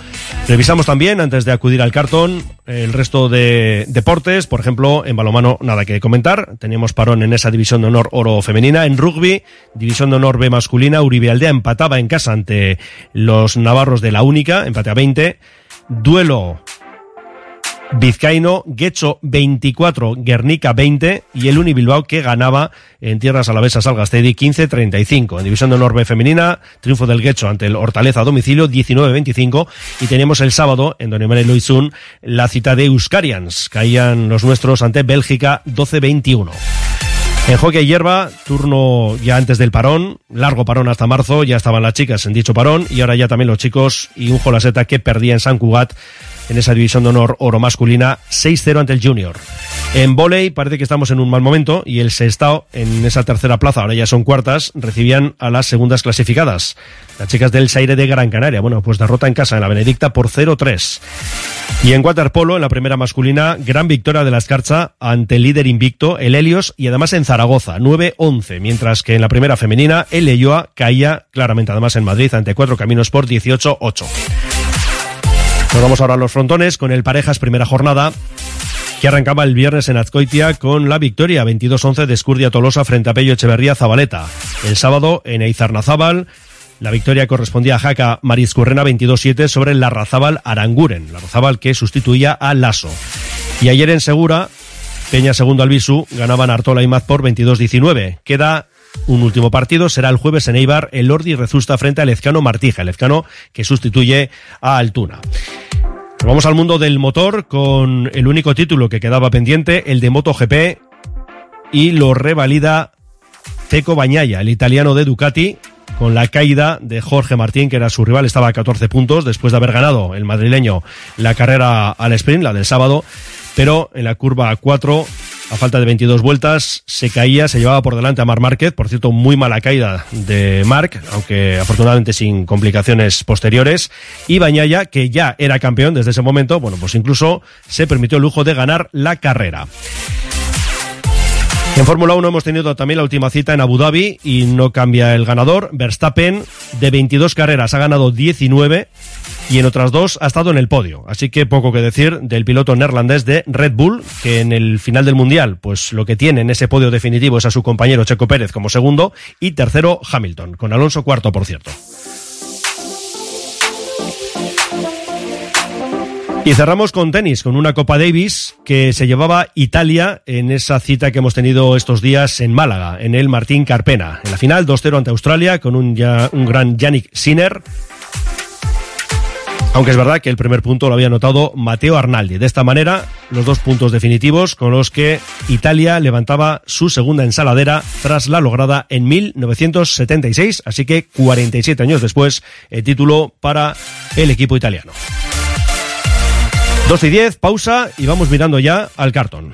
Revisamos también, antes de acudir al cartón, el resto de deportes. Por ejemplo, en balomano, nada que comentar. Teníamos parón en esa División de Honor Oro femenina. En rugby, División de Honor B masculina, Uribe Aldea empataba en casa ante los navarros de la Única, empate a 20. Duelo Vizcaíno, Guecho 24, Guernica 20 y el Unibilbao que ganaba en tierras alavesas al Gastedi 15-35. En División de Honor femenina, triunfo del Guecho ante el Hortaleza a domicilio 19-25 y teníamos el sábado en Donimare Loizun la cita de Euskarians. Caían los nuestros ante Bélgica 12-21. En hockey hierba, turno ya antes del parón, largo parón hasta marzo, ya estaban las chicas en dicho parón y ahora ya también los chicos y un Jolaseta que perdía en San Cugat en esa división de honor oro masculina 6-0 ante el Junior. En volei parece que estamos en un mal momento y el Sestao en esa tercera plaza, ahora ya son cuartas, recibían a las segundas clasificadas. Las chicas del Saire de Gran Canaria, bueno, pues derrota en casa en la Benedicta por 0-3. Y en waterpolo, en la primera masculina, gran victoria de la Escarcha ante el líder invicto, el Helios, y además en Zaragoza, 9-11, mientras que en la primera femenina, el Leyoa caía claramente además en Madrid ante Cuatro Caminos por 18-8. Nos vamos ahora a los frontones con el Parejas primera jornada que arrancaba el viernes en Azcoitia con la victoria 22-11 de Escurdia Tolosa frente a Pello Echeverría Zabaleta. El sábado en Eizarnazábal la victoria correspondía a Jaca Mariscurrena 22-7 sobre la Razábal Aranguren, la Razábal que sustituía a Lasso. Y ayer en Segura, Peña segundo Albisu ganaban Artola y Maz por 22-19. Queda un último partido, será el jueves en Eibar, el Lordi Rezusta frente al Lezcano Martija, el Lezcano que sustituye a Altuna. Vamos al mundo del motor con el único título que quedaba pendiente, el de MotoGP. y lo revalida Teco Bañaya, el italiano de Ducati, con la caída de Jorge Martín, que era su rival, estaba a 14 puntos después de haber ganado el madrileño la carrera al sprint, la del sábado, pero en la curva 4 a falta de 22 vueltas, se caía, se llevaba por delante a Mar Márquez, por cierto, muy mala caída de Marc, aunque afortunadamente sin complicaciones posteriores, y Bañaya, que ya era campeón desde ese momento, bueno, pues incluso se permitió el lujo de ganar la carrera. En Fórmula 1 hemos tenido también la última cita en Abu Dhabi y no cambia el ganador. Verstappen, de 22 carreras, ha ganado 19 y en otras dos ha estado en el podio. Así que poco que decir del piloto neerlandés de Red Bull, que en el final del Mundial, pues lo que tiene en ese podio definitivo es a su compañero Checo Pérez como segundo y tercero Hamilton, con Alonso cuarto, por cierto. Y cerramos con tenis, con una Copa Davis que se llevaba Italia en esa cita que hemos tenido estos días en Málaga, en el Martín Carpena. En la final, 2-0 ante Australia, con un, ya, un gran Yannick Sinner. Aunque es verdad que el primer punto lo había anotado Mateo Arnaldi. De esta manera, los dos puntos definitivos con los que Italia levantaba su segunda ensaladera tras la lograda en 1976. Así que 47 años después, el título para el equipo italiano. 12 y 10, pausa y vamos mirando ya al cartón.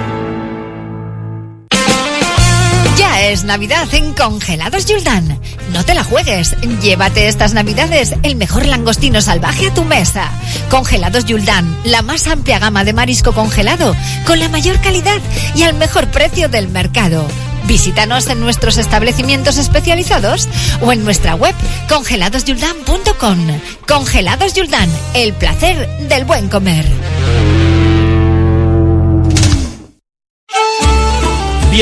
Navidad en Congelados Yuldan. No te la juegues. Llévate estas Navidades el mejor langostino salvaje a tu mesa. Congelados Yuldan, la más amplia gama de marisco congelado, con la mayor calidad y al mejor precio del mercado. Visítanos en nuestros establecimientos especializados o en nuestra web congeladosyuldan.com. Congelados Yuldan, el placer del buen comer.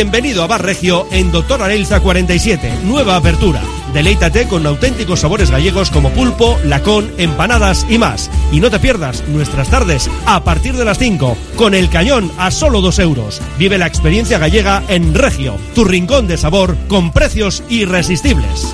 Bienvenido a Bar Regio en Doctor Arelza 47, nueva apertura. Deleítate con auténticos sabores gallegos como pulpo, lacón, empanadas y más. Y no te pierdas nuestras tardes a partir de las 5, con el cañón a solo 2 euros. Vive la experiencia gallega en Regio, tu rincón de sabor con precios irresistibles.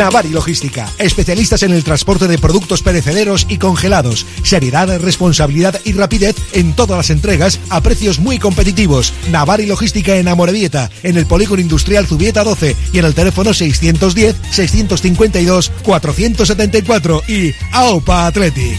Navari Logística, especialistas en el transporte de productos perecederos y congelados. Seriedad, responsabilidad y rapidez en todas las entregas a precios muy competitivos. Navari Logística en Amorebieta, en el Polígono Industrial Zubieta 12 y en el teléfono 610-652-474 y AOPA Athletic.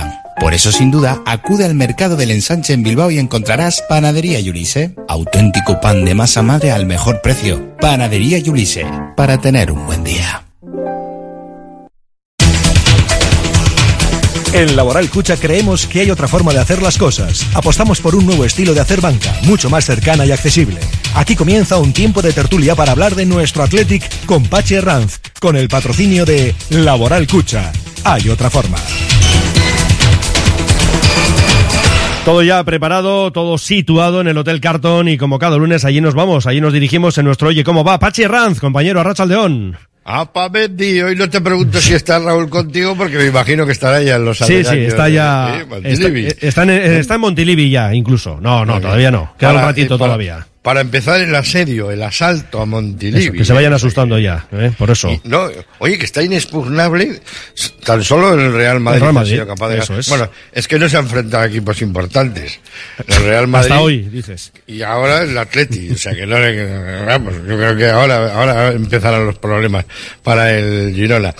Por eso, sin duda, acude al mercado del ensanche en Bilbao y encontrarás Panadería Yulise. Auténtico pan de masa madre al mejor precio. Panadería Yulise. Para tener un buen día. En Laboral Cucha creemos que hay otra forma de hacer las cosas. Apostamos por un nuevo estilo de hacer banca, mucho más cercana y accesible. Aquí comienza un tiempo de tertulia para hablar de nuestro Athletic con Pache Ranz, con el patrocinio de Laboral Cucha. Hay otra forma. Todo ya preparado, todo situado en el Hotel Carton y como cada lunes allí nos vamos, allí nos dirigimos en nuestro Oye ¿Cómo va? Pachi Ranz, compañero Arrachaldeón. Apa, Mendy, hoy no te pregunto si está Raúl contigo porque me imagino que estará ya en los Sí, sí, está ya. sí, está, en, está en Montilivi ya, incluso. No, no, todavía no. Queda un Para- ratito para- todavía. Para empezar el asedio, el asalto a Montilivi. Eso, que se vayan asustando ya, ¿eh? por eso. No, oye, que está inexpugnable. Tan solo el Real Madrid, El Real ha Madrid, sido capaz de eso es. Bueno, es que no se ha enfrentado a equipos importantes. El Real Madrid. Hasta hoy, dices. Y ahora el Atleti. O sea que no le- Vamos, yo creo que ahora, ahora empezarán los problemas para el Girona.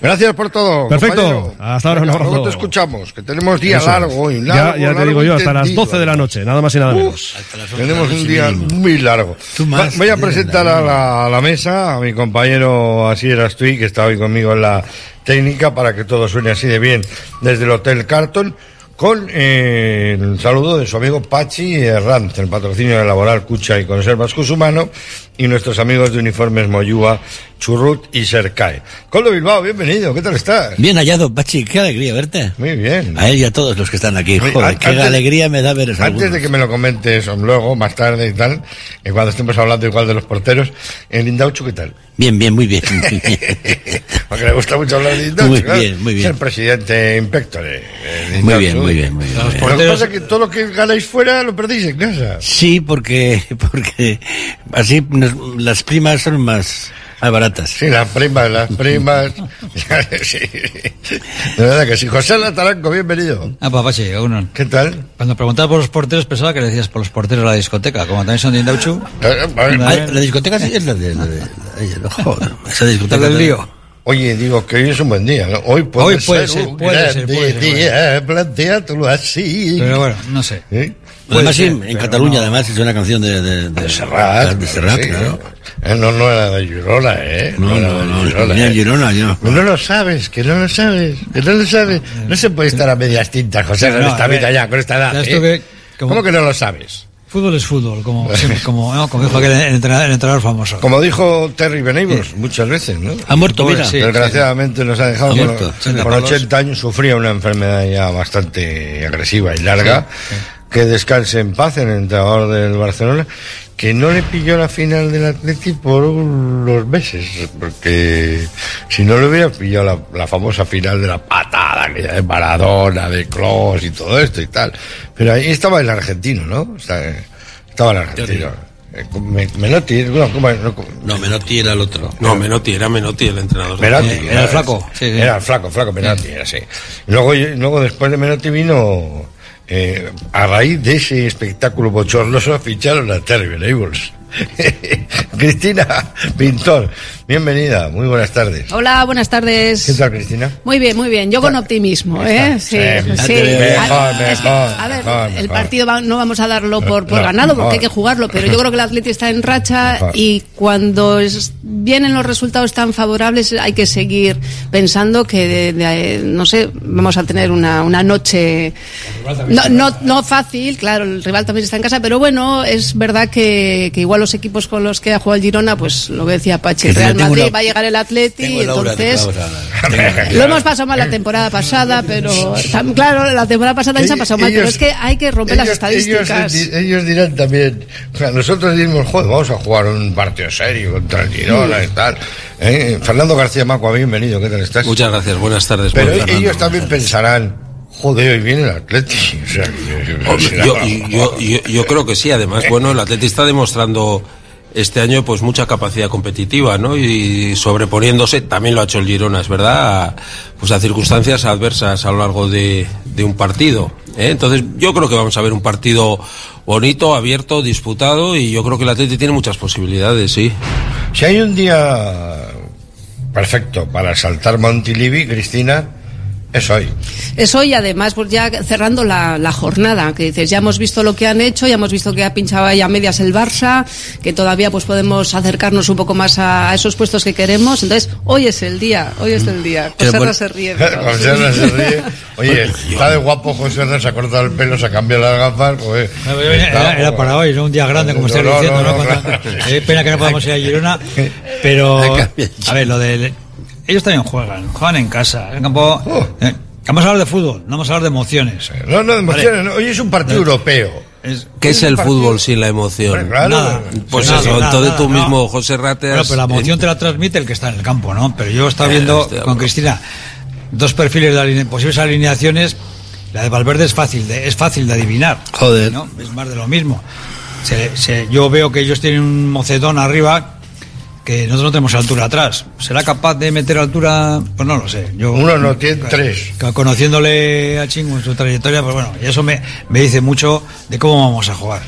Gracias por todo. Perfecto. compañero. Hasta ahora, un abrazo. luego te escuchamos, que tenemos día Eso es. largo hoy. Ya, Largo, ya te largo digo yo, hasta las entendido. 12 de la noche, nada más y nada menos. Tenemos un día muy largo. Más, Voy a presentar a la, a la mesa a mi compañero Asier Astuy, que está hoy conmigo en la técnica, para que todo suene así de bien desde el Hotel Carton, con eh, el saludo de su amigo Pachi Herranz, el patrocinio de Laboral Cucha y Conservas Cusumano, y nuestros amigos de Uniformes Moyúa, Churrut y Sercae. Coldo Bilbao, bienvenido, ¿qué tal estás? Bien hallado, Pachi, qué alegría verte. Muy bien. A él y a todos los que están aquí. Joder, qué antes- alegría me da veros Antes algunos. de que me lo comentes luego, más tarde y tal, eh, cuando estemos hablando igual de los porteros, el Indauchu, ¿qué tal? Bien, bien, muy bien. muy bien. Porque le gusta mucho hablar de Indauchu. Muy claro. bien, muy bien. Es el presidente Impectore. eh, Muy bien, muy bien, muy bien. Los Lo que pasa es que todo lo que ganáis fuera lo perdéis en casa. Sí, porque, porque así nos- las primas son más, más baratas. Sí, las primas, las primas. sí. De verdad que sí. José Lataranco, bienvenido. Ah, papá, sí, uno. ¿Qué tal? Cuando preguntaba por los porteros pensaba que le decías por los porteros de la discoteca, como también son de Indauchu. Ah, la discoteca sí es la de... La de, la de- joder, esa discoteca del de- lío. Oye, digo que hoy es un buen día, ¿no? Hoy puede, Hoy puede ser, ser, un puede gran ser, puede ser, día, plantéatelo así. Pero bueno, no sé. ¿Eh? Además, sí, ser, en pero Cataluña, no. además, es una canción de... De, de, Serrat, de Serrat, sí. claro. Eh, No, no era de Girona, ¿eh? No, no, de no, Girona, venía ¿eh? de Girona, yo. No lo sabes, que no lo sabes, que no lo sabes. No se puede estar a medias tintas, José, con No, esta vida ya, con esta edad. ¿eh? que- como- ¿Cómo que no lo sabes? Fútbol es fútbol, como, siempre, como, ¿no? como dijo aquel entrenador, el entrenador famoso. Como dijo Terry Venables muchas veces, ¿no? Ha muerto, mira. sí. Desgraciadamente nos ha dejado Ha muerto. con 80 años, sufría una enfermedad ya bastante agresiva y larga. Que descanse en paz en el entrenador del Barcelona, que no le pilló la final del Atleti por unos meses, porque si no le hubiera pillado la, la famosa final de la patada, aquella de Maradona, de Klos y todo esto y tal. Pero ahí estaba el argentino, ¿no? Está- Estaba el argentino. Eh, Me- Menotti, no. No. No, Menotti era el otro. No, Menotti, era Menotti el entrenador. Menotti. Eh, era el flaco, sí, sí. Era el flaco, flaco Menotti, era así. Luego, luego después de Menotti vino, eh, a raíz de ese espectáculo bochornoso, ficharon a Terry Venables. Cristina Pintor, bienvenida, muy buenas tardes. Hola, buenas tardes. ¿Qué tal, Cristina? Muy bien, muy bien. Yo con optimismo, ¿eh? Sí, Sí, mejor, A- mejor, ver, mejor, el partido va- no vamos a darlo por, por No, ganado porque hay que jugarlo, pero yo creo que el Atleti está en racha Mejor. y cuando es- vienen los resultados tan favorables hay que seguir pensando que, de- de- no sé, vamos a tener una, una noche no, no, no fácil, claro, el rival también está en casa, pero bueno, es verdad que, que igual los equipos con los que ha jugado el Girona, pues lo que decía Pachi, el Que Real tengo Madrid una- va a llegar el Atleti, aura entonces... Lo hemos pasado mal la temporada pasada, pero claro, la temporada pasada también se ha pasado mal, pero es que hay que romper las estadísticas. Ellos, ellos dirán también, o sea, nosotros dimos, joder, vamos a jugar un partido serio contra el Girona y tal. ¿eh? Fernando García Macua, bienvenido, ¿qué tal estás? Muchas gracias, buenas tardes. Pero Fernando. ellos también pensarán, joder, hoy viene el Atleti. O sea, yo, yo, yo, yo creo que sí, además, bueno, el Atleti está demostrando este año pues mucha capacidad competitiva, ¿no? Y sobreponiéndose, también lo ha hecho el Girona, es verdad, a, pues a circunstancias adversas a lo largo de, de un partido. ¿eh? Entonces, yo creo que vamos a ver un partido bonito, abierto, disputado, y yo creo que el Atleti tiene muchas posibilidades, sí. Si hay un día perfecto para saltar Montilivi, Cristina, es hoy. Es hoy, además, pues ya cerrando la, la jornada, que dices, ya hemos visto lo que han hecho, ya hemos visto que ha pinchado ahí a medias el Barça, que todavía pues podemos acercarnos un poco más a, a esos puestos que queremos. Entonces, hoy es el día, hoy es el día. José bueno. se ríe. José se ríe. Oye, está de guapo José Ra, se ha cortado el pelo, se ha cambiado las gafas. Joder. Era, era para hoy, no un día grande, como No, estás no, diciendo. no, ¿no? no, Cuando- claro. eh, pena que no podamos ir a Girona, pero. A ver, lo de. Ellos también juegan, juegan en casa, en el campo. eh, vamos a hablar de fútbol, no vamos a hablar de emociones. Oh. No, no, de emociones, no. Hoy es un partido europeo. ¿Qué es el fútbol sin la emoción? Nada. Pues Nada, eso, nada, entonces nada, tú no. mismo, José Rates. Bueno, pero la emoción te la transmite el que está en el campo, ¿no? Pero yo estaba Eh, viendo estoy de con. Cristina dos perfiles de aline- posibles alineaciones. La de Valverde es fácil de, es fácil de adivinar. Joder. ¿no? Es más de lo mismo. se- se- yo veo que ellos tienen un mocetón arriba que nosotros no tenemos altura atrás. ¿Será capaz de meter altura? Pues no lo sé. Yo, Uno no tiene tres. co- Conociéndole a Chingo en su trayectoria, pues bueno, y eso me, me dice mucho de cómo vamos a jugar.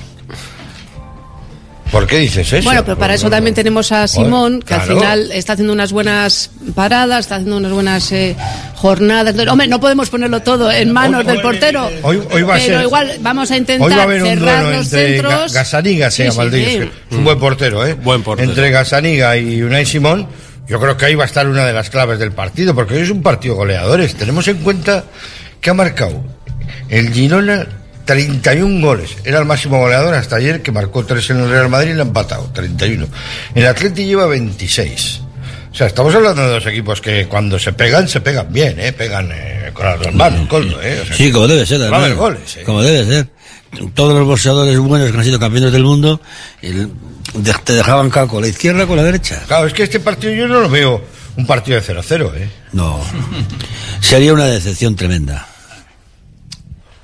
¿Por qué dices eso? Bueno, pero para eso también tenemos a Simón, que al final está haciendo unas buenas paradas, está haciendo unas buenas eh, jornadas. Hombre, no podemos ponerlo todo en manos del portero. Hoy, hoy va a pero ser. igual vamos a intentar Hoy va a haber un cerrar duelo los entre centros. Ga- Gasaniga, se llama el sí, sí. un buen portero, ¿eh? Buen portero. Entre Gasaniga y Unai Simón, yo creo que ahí va a estar una de las claves del partido, porque hoy es un partido goleadores. Tenemos en cuenta que ha marcado el Girona 31 goles. Era el máximo goleador hasta ayer, que marcó 3 en el Real Madrid y le ha empatado, 31. El Atleti lleva 26. O sea, estamos hablando de dos equipos que cuando se pegan, se pegan bien, ¿eh? Pegan eh, con las dos manos, coldo, ¿eh? O sea, Sí, como debe ser, va a además. haber goles, ¿eh? Como debe ser. Todos los boxeadores buenos que han sido campeones del mundo el- de- te dejaban calco con la izquierda con la derecha. Claro, es que este partido yo no lo veo un partido de 0-0, ¿eh? No. Sería una decepción tremenda.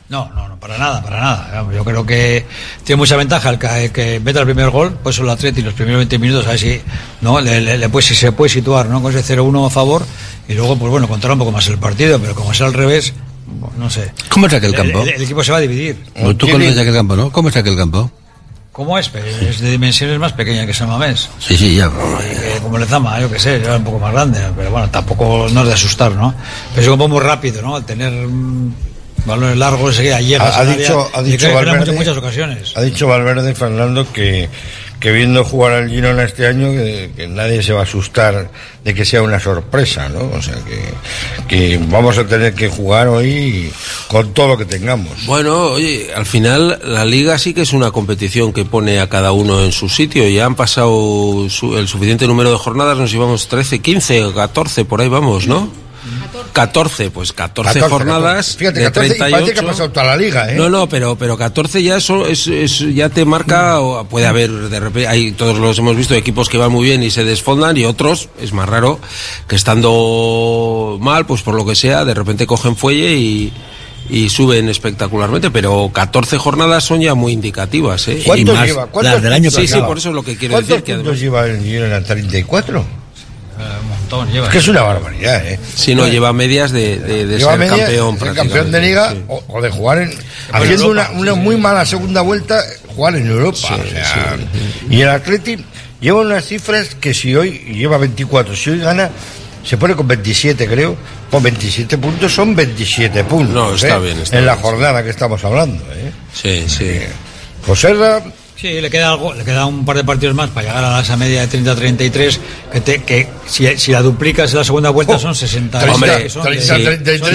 No, no, no, para nada, para nada. Yo creo que tiene mucha ventaja el que, el que meta el primer gol, pues el Atleti los primeros 20 minutos, a ver si, ¿no? le, le- le puede- si se puede situar ¿no? con ese 0-1 a favor y luego, pues bueno, controlar un poco más el partido, pero como sea al revés, pues, no sé. ¿Cómo es aquel El- campo? El, el equipo se va a dividir. Pues Tú conoces aquel campo, ¿no? ¿Cómo es aquel campo? ¿Cómo es? Pues Es de dimensiones más pequeñas que San Mamés. Sí, sí, ya. Que como Lezama, yo qué sé, era un poco más grande, pero bueno, tampoco no es de asustar, ¿no? Pero es un campo muy rápido, ¿no? Al tener mm, balones largos, enseguida llegas Ha, dicho, ha Valverde, muchas, muchas ocasiones. Ha dicho Valverde, Fernando, que, que viendo jugar al Girona este año, que, que nadie se va a asustar de que sea una sorpresa, ¿no? O sea, que, que vamos a tener que jugar hoy con todo lo que tengamos. Bueno, oye, al final la liga sí que es una competición que pone a cada uno en su sitio. Ya han pasado su- el suficiente número de jornadas, nos llevamos 13, 15, 14, por ahí vamos, ¿no? 14, pues 14, 14, jornadas 14. Fíjate, de 14 y parece 38. que ha pasado toda la liga, ¿eh? No, no, pero, pero 14 ya eso es, es- ya te marca, o puede haber de repente, hay, todos los hemos visto, equipos que van muy bien y se desfondan y otros, es más raro, que estando mal, pues por lo que sea, de repente cogen fuelle y, y suben espectacularmente, pero 14 jornadas son ya muy indicativas, ¿eh? ¿Cuántos Y más lleva? ¿Cuántos Sí, sí, lleva? por eso es lo que quiero ¿Cuántos decir. Además, lleva el Girona? ¿34? Un montón lleva. Es que es una barbaridad, ¿eh? si no, lleva medias de, de, de Lleva ser campeón de ser campeón prácticamente, de liga sí. o, o de jugar en haciendo Europa, una, una muy mala segunda vuelta jugar en Europa o sea, y el Atleti lleva unas cifras que si hoy lleva 24 si hoy gana se pone con 27 creo con 27 puntos son 27 puntos No, está ¿eh? bien, está en la bien. jornada que estamos hablando ¿eh? Sí, sí. José Ra, Sí, le queda algo, le queda un par de partidos más para llegar a esa media de 30-33, que, te- que si, si la duplicas en la segunda vuelta son 60. Hombre, son sí, si,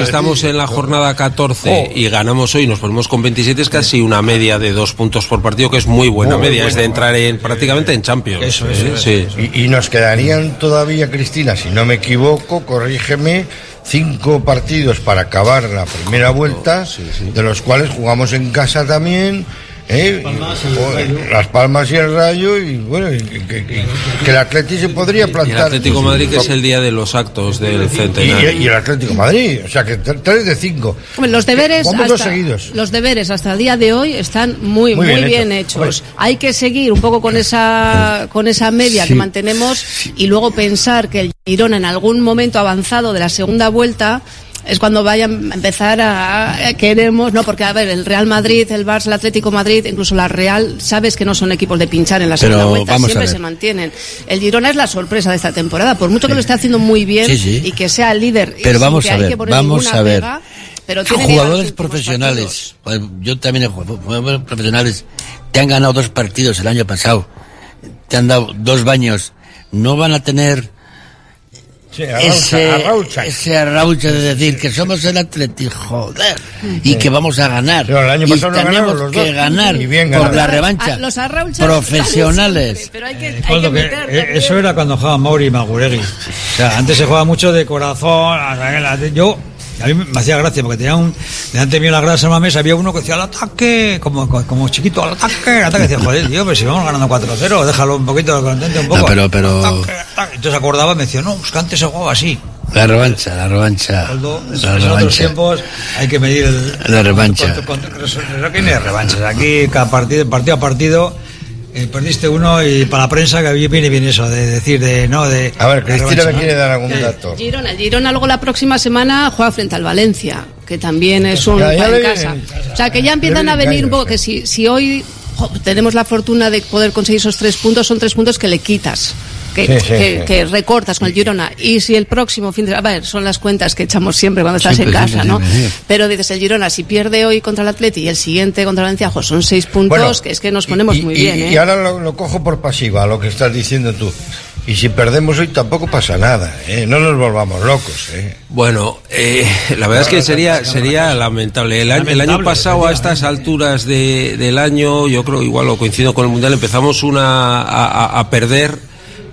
estamos, si en la jornada 14 y ganamos hoy nos ponemos con 27 es casi una media de dos puntos por partido que es muy buena Muy media, es de entrar en prácticamente en Champions. Eso, ¿eh? eso, sí. Y, y nos quedarían todavía, Cristina, si no me equivoco, corrígeme, cinco partidos para acabar la primera vuelta, de los cuales jugamos en casa también. ¿Eh? Y, Las Palmas y el Rayo, y bueno, y que, que- que el Atlético se podría Y el plantar. Atlético de Madrid que es el día de los actos del y, centenario. y el Atlético Madrid, o sea que tre- tres de cinco. Hombre, Los deberes, dos hasta, seguidos. los deberes hasta el día de hoy están muy, Muy muy, bien bien, hecho. hechos. Hay que seguir un poco con esa, con esa media Sí. que mantenemos y luego pensar que el Girona en algún momento avanzado de la segunda vuelta es cuando vayan a empezar a, a- queremos, no, porque a ver, el Real Madrid, el Barça, el Atlético Madrid, incluso la Real, sabes que no son equipos de pinchar en la Pero segunda vuelta, siempre se mantienen. El Girona es la sorpresa de esta temporada, por mucho que lo esté haciendo muy bien Sí, sí. y que sea el líder, Pero vamos a ver, vamos a ver. pega, pero Jugadores profesionales, yo también he jugado, jugadores profesionales, te han ganado dos partidos el año pasado, te han dado dos baños, no van a tener ese, arraucha. ese arraucha de decir que somos el Atleti, joder, y que vamos a ganar. Pero el año y pasado no ganaron tenemos los que dos. ganar Y bien por la revancha. los arrauchas Profesionales. pero hay que, hay Recuerdo que que, meter eh, también- eso era cuando jugaba Mauri y Maguregui. O sea, antes se jugaba mucho de corazón. Yo, a mí me hacía gracia porque tenía un. Delante mío en la grada de Mamés había uno que decía al ataque, como, como, chiquito, al ataque, al ataque. Decía, joder, tío, pero si vamos ganando 4-0, déjalo un poquito, contente un poco. No, pero, pero, Ataque, ataque. Entonces acordaba y me decía, no, es que antes se jugaba así. La revancha, la revancha. En La otros revancha. tiempos hay que medir el, La revancha. con- con- con- Aquí no hay revanchas. Aquí, cada partido, partido a partido, eh, perdiste uno y para la prensa que viene bien eso, de decir, de no, de. A ver, de Cristina me ¿no? quiere dar algún dato. Girona, Girona luego la próxima semana juega frente al Valencia, que también es un Ya, ya en casa. O sea, que ya empiezan a venir un poco que si, si hoy jo, tenemos la fortuna de poder conseguir esos tres puntos, son tres puntos que le quitas. Que, Sí, sí, que- sí. que recortas con el Girona y si el próximo fin de a ver son las cuentas que echamos siempre cuando estás Siempre, en casa siempre, no siempre, pero dices el Girona si pierde hoy contra el Atleti y el siguiente contra el Valencia jo, son seis puntos Bueno, que es que nos ponemos y, muy y- bien ¿eh? y ahora lo, lo cojo por pasiva, lo que estás diciendo tú. Y si perdemos hoy tampoco pasa nada, ¿eh? no nos volvamos locos. ¿eh? Bueno, eh, la verdad es que sería sería lamentable. El año, el año Lamentable, pasado, a estas alturas de- del año, yo creo, igual lo coincido con el Mundial, empezamos una a- a perder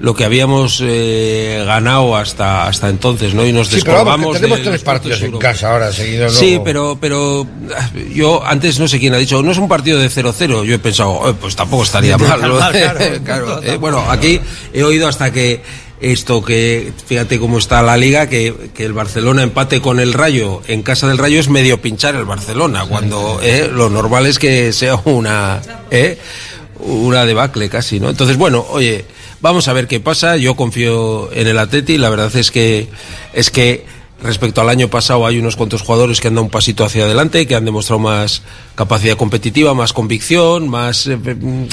lo que habíamos eh, ganado hasta hasta entonces, ¿no? Y nos Sí, pero vamos, tenemos de tres partidos en casa ahora seguidos. Sí, luego. pero, pero ah, yo antes no sé quién ha dicho, no es un partido de 0-0. Yo he pensado, "Eh, pues tampoco estaría Ni de mal. ¿no?". mal, claro. Claro, eh, bueno, aquí he oído hasta que esto que, fíjate cómo está la liga, que, que el Barcelona empate con el Rayo en casa del Rayo es medio pinchar el Barcelona, cuando eh, lo normal es que sea una, eh, una debacle casi, ¿no? Entonces, bueno, oye, vamos a ver qué pasa. Yo confío en el Atleti. La verdad es que es que respecto al año pasado hay unos cuantos jugadores que han dado un pasito hacia adelante, que han demostrado más capacidad competitiva, más convicción, más eh, mm,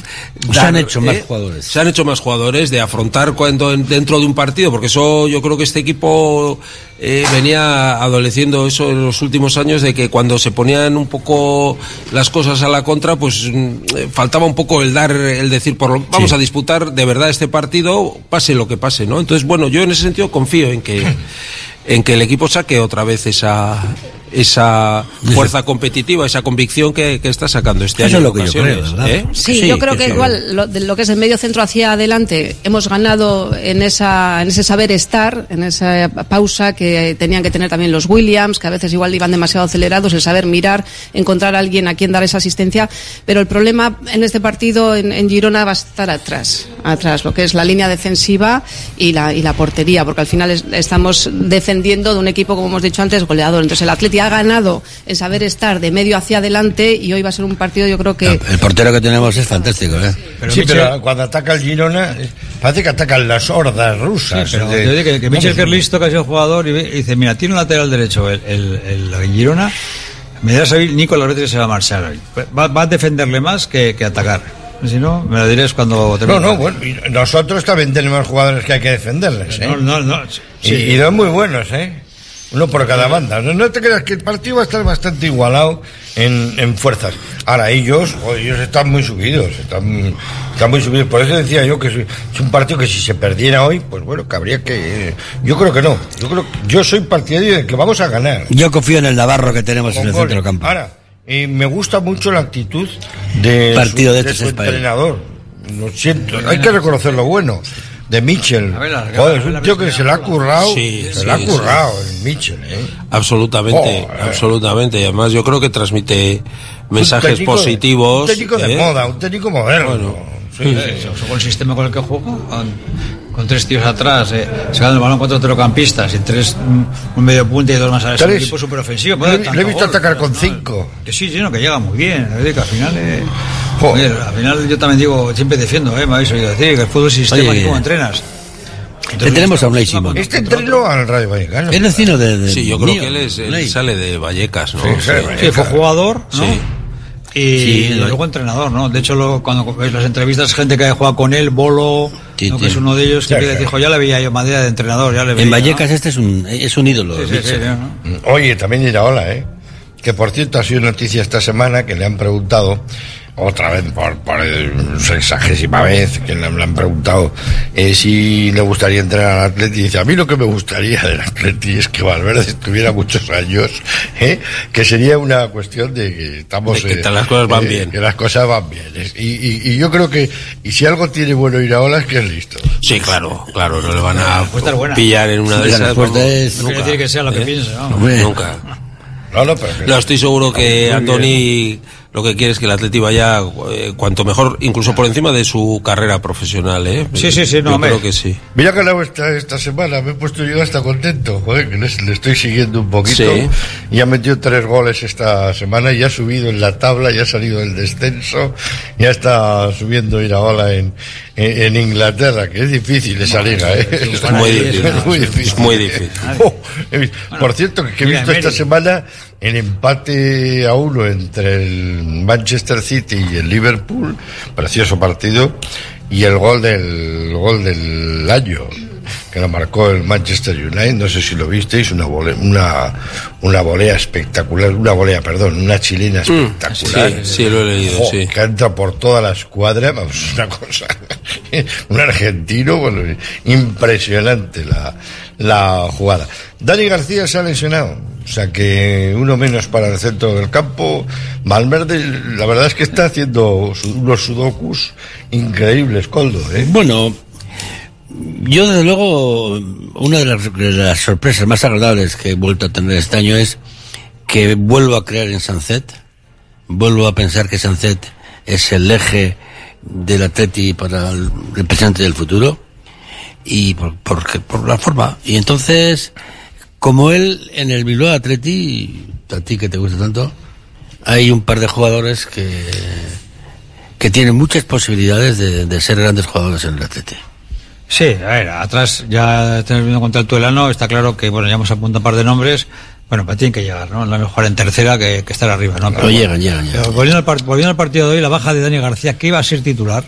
Se han hecho más jugadores. Se han hecho más jugadores de afrontar cuando en- dentro de un partido, porque eso yo creo que este equipo eh, venía adoleciendo eso en los últimos años de que cuando se ponían un poco las cosas a la contra, pues mm, eh, faltaba un poco el dar, el decir, por lo- vamos Sí. a disputar de verdad este partido, pase lo que pase, ¿no? Entonces, bueno, yo en ese sentido confío en que en que el equipo saque otra vez esa esa fuerza competitiva, esa convicción que, que está sacando este Eso año. es lo que yo ocasiones, creo, ¿verdad? ¿eh? Sí, yo creo que igual lo, de lo que es el medio centro hacia adelante hemos ganado en esa en ese saber estar, en esa pausa que tenían que tener también los Williams, que a veces igual iban demasiado acelerados, el saber mirar, encontrar a alguien a quien dar esa asistencia, pero el problema en este partido en, en Girona va a estar atrás, atrás, lo que es la línea defensiva y la y la portería, porque al final es- estamos defendiendo de un equipo como hemos dicho antes goleador. Entonces el Atleti ha ganado en saber estar de medio hacia adelante y hoy va a ser un partido yo creo que El portero que tenemos es fantástico, ¿eh? sí, pero cuando ataca el Girona, eh, parece que atacan las hordas rusas. Sí, pero de- digo que, que ¿Cómo Michel, que es listo, que ha sido jugador, y, dice, mira, tiene un lateral derecho el, el, el- el Girona, me da a saber Nico las veces que se va a marchar hoy. Va, va a defenderle más que, que atacar. Si no, me lo dirás cuando No, termine. no, bueno, y nosotros también tenemos jugadores que hay que defenderles, ¿eh? No, no, no, Y, sí. y dos muy buenos, ¿eh? Uno por cada banda. No, no te creas que el partido va a estar bastante igualado en, en fuerzas. Ahora, ellos, ellos están muy subidos, están, están muy subidos. Por eso decía yo que es, es un partido que si se perdiera hoy, pues bueno, que habría que... Yo creo que no. Yo creo yo soy partidario de que vamos a ganar. Yo confío en el Navarro que tenemos en el Con centro campo. Ahora, eh, me gusta mucho la actitud de Partido su, de de entrenador. Lo siento, hay que reconocer lo bueno. De Mitchell. A ver, la- Joder, es un tío que se le ha currado. Sí, se sí, le ha sí. currado el Mitchell, ¿eh? Absolutamente, Joder. absolutamente. Y además yo creo que transmite mensajes Un técnico- positivos. Un técnico de ¿eh? moda, un técnico moderno. Sí, Sí, sí, con el sistema con el que juega, con, tres tíos atrás, eh, sacando el balón cuatro centrocampistas y tres, un medio punta y dos más atrás. Es un Tres. equipo súper ofensivo. Le he- le he visto atacar con cinco. Que sí, sí, no, que llega muy bien. es decir, que al final, eh, al final yo también digo, siempre defiendo, eh, me habéis oído decir, que el fútbol es sistema Oye, y cómo entrenas. Te tenemos a Unai Simón. Este entrenó al Rayo Vallecano. Es vecino de, de- Sí, yo creo mío. que él, es, él Unai. sale de Vallecas, ¿no? Sí, sí, Sí, fue jugador, ¿no? Sí. Y Sí, luego entrenador, ¿no? De hecho, lo- cuando ves las entrevistas, gente que ha jugado con él, Bolo, Sí, ¿no? sí. que es uno de ellos, que Sí, te sí. dijo, ya le veía yo madera de entrenador, ya le veía. En ¿no? Vallecas este es un, es un ídolo. Sí, sí, sí, Mitchell. ¿no? Oye, también Iraola, ¿eh? Que por cierto ha sido noticia esta semana que le han preguntado, otra vez por, por sexagésima vez, que le, le han preguntado eh, si le gustaría entrenar al Atleti. Y dice, a mí lo que me gustaría del Atleti es que Valverde estuviera muchos años, ¿eh? que sería una cuestión de que estamos... De que eh, las cosas van eh, bien. Que las cosas van bien. Y, y- y yo creo que, y si algo tiene bueno Iraola es que es listo. Sí, claro, claro, no le van a pillar en una de esas. vamos, es- No quiere decir que sea lo que piense, ¿no? Nunca. No, no, pero que- No, estoy seguro que Muy Antoni lo que quiere es que el Atleti vaya eh, cuanto mejor, incluso por encima de su carrera profesional, ¿eh? Sí, sí, sí, no, Yo creo que sí. Mira que la esta, esta semana me he puesto yo hasta contento, joder, que le, le estoy siguiendo un poquito. Sí. Y ha metido tres goles esta semana y ha subido en la tabla, ya ha salido del descenso, ya está subiendo Iraola en, en, en Inglaterra, que es difícil esa liga, ¿eh? Es muy difícil. Es muy difícil. Es muy difícil. Oh, por cierto, que he visto esta semana el empate a uno entre el Manchester City y el Liverpool, precioso partido, y el gol del gol del año que lo marcó el Manchester United, no sé si lo visteis, una volea, una, una volea espectacular, una volea, perdón, una chilena espectacular. Mm, sí, sí, lo he leído, sí. Entra por toda la escuadra, vamos, una cosa, un argentino, bueno, impresionante la, la jugada. Dani García se ha lesionado, o sea que uno menos para el centro del campo. Valverde, la verdad es que está haciendo unos sudokus increíbles, Coldo, ¿eh? Bueno, yo desde luego, una de las, sorpresas más agradables que he vuelto a tener este año es que vuelvo a creer en Sancet, vuelvo a pensar que Sancet es el eje del Atleti para el representante del futuro y por, por, por la forma. Y entonces, como él en el Bilbao Atleti, a ti que te gusta tanto, hay un par de jugadores que, que tienen muchas posibilidades de, de ser grandes jugadores en el Atleti. Sí, a ver, atrás ya teniendo contra el Tuelano, está claro que, bueno, ya hemos apuntado un par de nombres, bueno, pero tienen que llegar, ¿no? Lo mejor en tercera que, que estar arriba, ¿no? Pero bueno. llegan, llegan, llegan. Pero volviendo, al part- volviendo al partido de hoy, la baja de Dani García, que iba a ser titular,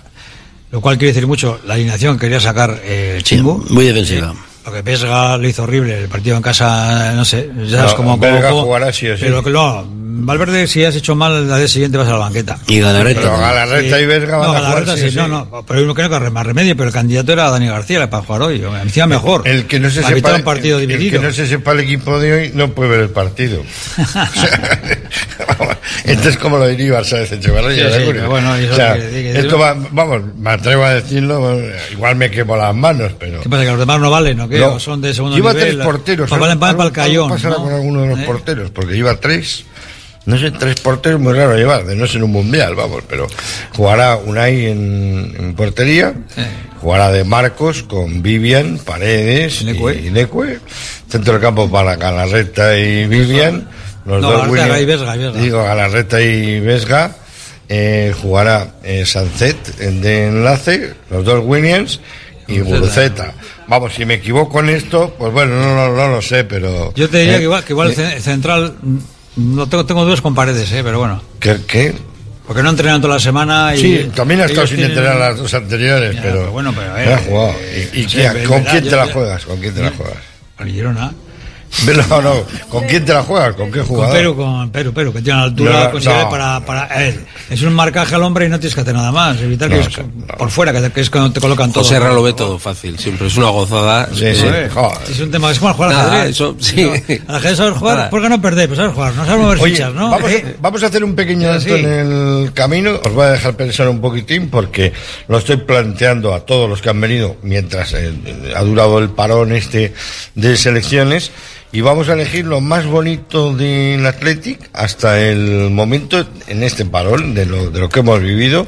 lo cual quiere decir mucho, la alineación que quería sacar eh, el Chimbo. muy defensiva. Lo que Vesga lo hizo horrible, el partido en casa, no sé, ya No, es como... como Vesga como- jugará sí o sí. Pero que no, Valverde, si has hecho mal, la vez siguiente vas a la banqueta. Y Galarreta. Pero Galarreta y Vesga van no, a jugar Galarreta sí sí, sí. no, no, pero uno que no corre más remedio, pero el candidato era Dani García para jugar hoy, encima mejor. El que no se Para sepa un partido el- el dividido. que no se sepa el equipo de hoy no puede ver el partido. Entonces, como lo diría Barça de Echevarría, Sí, ¿de sí, acuerdo? pero bueno, eso o sea, que- que- que- esto va, vamos, me atrevo a decirlo, igual me quemo las manos, pero... ¿Qué pasa, que los demás no valen, o No. ¿O son de segundo Lleva nivel? tres porteros. Para, algo- para el cayón. pasará ¿no? con alguno de los ¿Eh? porteros, porque lleva tres. No sé, tres porteros muy raro llevar, de no ser un mundial, vamos, pero jugará Unai en, en portería, jugará de Marcos con Vivian, Paredes y Necue, centro del campo para Galarreta y Vivian, los No, dos y Vesga, y Vesga. digo Galarreta y Vesga, eh, jugará eh, Sancet de enlace, los dos Williams y Guruceta. Vamos, si me equivoco en esto, pues bueno, no, no, no lo sé, pero... Yo te diría eh, que igual, que igual eh, ce- central, mm, no tengo, tengo dudas con paredes, ¿eh? pero bueno. ¿Qué? qué? Porque no entrenan toda la semana y... Sí, también ha estado sin tienen- entrenar las dos anteriores, Ya, pero... pero bueno, pero no ha jugado. eh, ¿Y, y no sé, qué- ve- con quién yo- te la juegas? ¿Con quién te la ¿Eh? juegas? Al Girona. No, no, ¿con quién te la juegas? ¿Con qué Con jugador? Perú, con Perú, Perú, que tiene una altura No, considerable no. para, para es un marcaje al hombre y no tienes que hacer nada más, evitar que No, es por fuera, que, que es cuando te colocan todo. José Ra lo ve todo fácil, siempre es una gozada. Sí. Es un tema, es como jugar al ajedrez. eso, sí. Ajedrez sabes jugar, Nada. ¿por qué no perder? Pues sabes jugar, no sabes mover Oye, fichas, ¿no? vamos, ¿Eh? vamos a hacer un pequeño Sí. alto en el camino. Os voy a dejar pensar un poquitín porque lo estoy planteando a todos los que han venido mientras eh, ha durado el parón este de selecciones. Y vamos a elegir lo más bonito del Athletic hasta el momento en este parón, de lo, de lo que hemos vivido,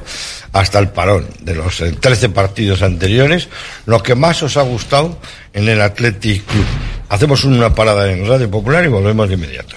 hasta el parón, de los eh, 13 partidos anteriores, lo que más os ha gustado en el Athletic Club. Hacemos una parada en Radio Popular y volvemos de inmediato.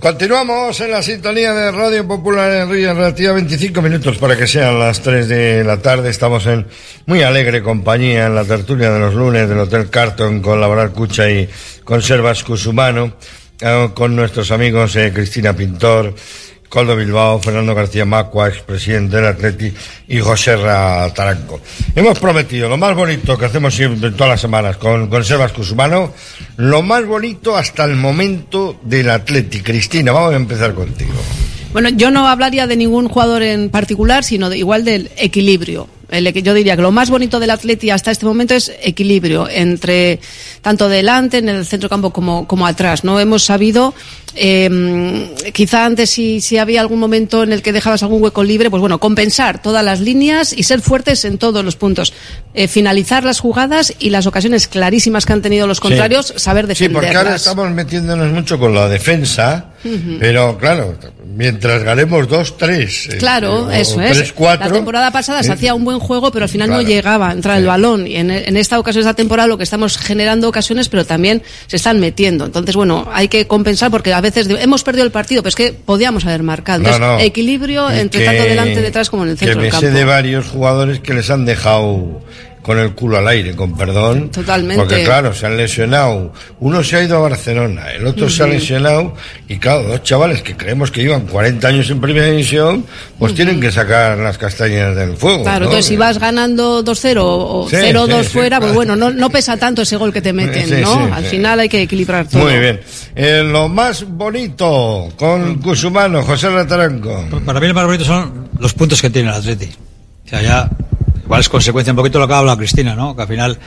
Continuamos en la sintonía de Radio Popular en Río, relativa 25 minutos para que sean las 3 de la tarde. Estamos en muy alegre compañía en la tertulia de los lunes del Hotel Carton con Laboral Cucha y Conservas Cusumano, eh, con nuestros amigos eh, Cristina Pintor, Coldo Bilbao, Fernando García Macua, expresidente del Atleti, y José Ra Taranco. Hemos prometido lo más bonito que hacemos siempre todas las semanas con Conservas Cusumano, lo más bonito hasta el momento del Atleti. Cristina, vamos a empezar contigo. Bueno, yo no hablaría de ningún jugador en particular, sino de, igual del equilibrio. Yo diría que lo más bonito del Atleti hasta este momento es equilibrio entre tanto delante en el centro campo como, como atrás. No hemos sabido, eh, quizá antes si, si había algún momento en el que dejabas algún hueco libre, pues bueno, compensar todas las líneas y ser fuertes en todos los puntos. Eh, finalizar las jugadas y las ocasiones clarísimas que han tenido los contrarios, saber Sí, defenderlas. porque ahora estamos metiéndonos mucho con la defensa, pero claro, mientras ganemos 2-3, eh, Claro, o eso es. 3-4, La temporada pasada se eh, hacía un buen juego, pero al final Claro. no llegaba a entrar el balón. Y en, en esta ocasión, esta temporada, lo que estamos generando ocasiones, pero también se están metiendo. Entonces, bueno, hay que compensar porque a veces hemos perdido el partido, pero es que podíamos haber marcado. No, Entonces, no. equilibrio entre que- tanto delante, detrás como en el centro que me del campo. sé de varios jugadores que les han dejado con el culo al aire, con perdón. Totalmente. Porque claro, se han lesionado. Uno se ha ido a Barcelona, el otro se ha lesionado. Y claro, dos chavales que creemos que llevan 40 años en primera división, pues tienen que sacar las castañas del fuego. Claro, ¿no? entonces si vas ganando 2-0 o Sí, 0-2 sí, sí, fuera, pues claro. bueno, no, no pesa tanto ese gol que te meten, Sí, ¿no? sí, Al sí. final hay que equilibrar todo. Muy bien. Eh, lo más bonito con Cusumano, José Rataranco. Para mí lo más bonito son los puntos que tiene el Atleti. O sea, ya igual es consecuencia un poquito de lo que ha hablado Cristina, ¿no? Que al final